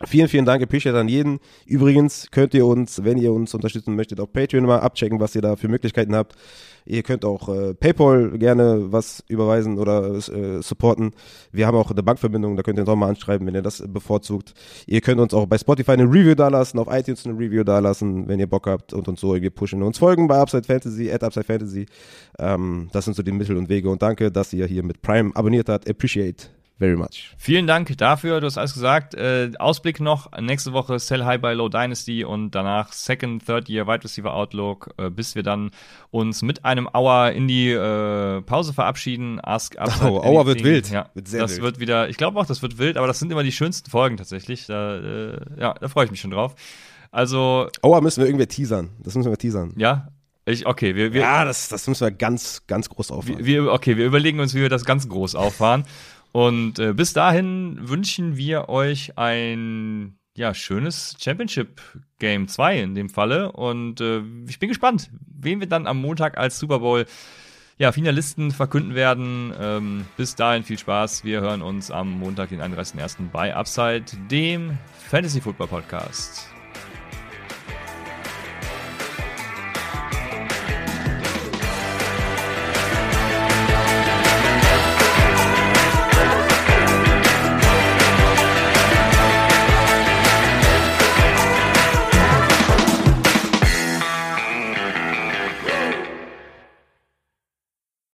Vielen, vielen Dank, appreciate an jeden. Übrigens könnt ihr uns, wenn ihr uns unterstützen möchtet, auf Patreon mal abchecken, was ihr da für Möglichkeiten habt. Ihr könnt auch äh, PayPal gerne was überweisen oder äh, supporten. Wir haben auch eine Bankverbindung, da könnt ihr uns auch mal anschreiben, wenn ihr das bevorzugt. Ihr könnt uns auch bei Spotify eine Review dalassen, auf iTunes eine Review dalassen, wenn ihr Bock habt und uns so irgendwie pushen. Uns folgen bei Upside Fantasy, at Upside Fantasy. Ähm, das sind so die Mittel und Wege und danke, dass ihr hier mit Prime abonniert habt. Appreciate very much. Vielen Dank dafür, du hast alles gesagt. Äh, Ausblick noch, nächste Woche Sell High by Low Dynasty und danach Second, Third Year Wide Receiver Outlook, äh, bis wir dann uns mit einem Hour in die äh, Pause verabschieden. Ask Upside Oh, Hour wird wild. Ja, wird sehr das wild. wird wieder, ich glaube auch, das wird wild, aber das sind immer die schönsten Folgen tatsächlich. Da, äh, ja, da freue ich mich schon drauf. Also. Hour müssen wir irgendwie teasern. Das müssen wir teasern. Ja, ich, okay, wir, wir, ja, das, das müssen wir ganz, ganz groß auffahren. Wir, okay, wir überlegen uns, wie wir das ganz groß auffahren. Und äh, bis dahin wünschen wir euch ein ja, schönes Championship Game 2 in dem Falle. Und äh, ich bin gespannt, wen wir dann am Montag als Super Bowl ja, Finalisten verkünden werden. Ähm, bis dahin viel Spaß. Wir hören uns am Montag, den 31.01. bei Upside, dem Fantasy Football Podcast.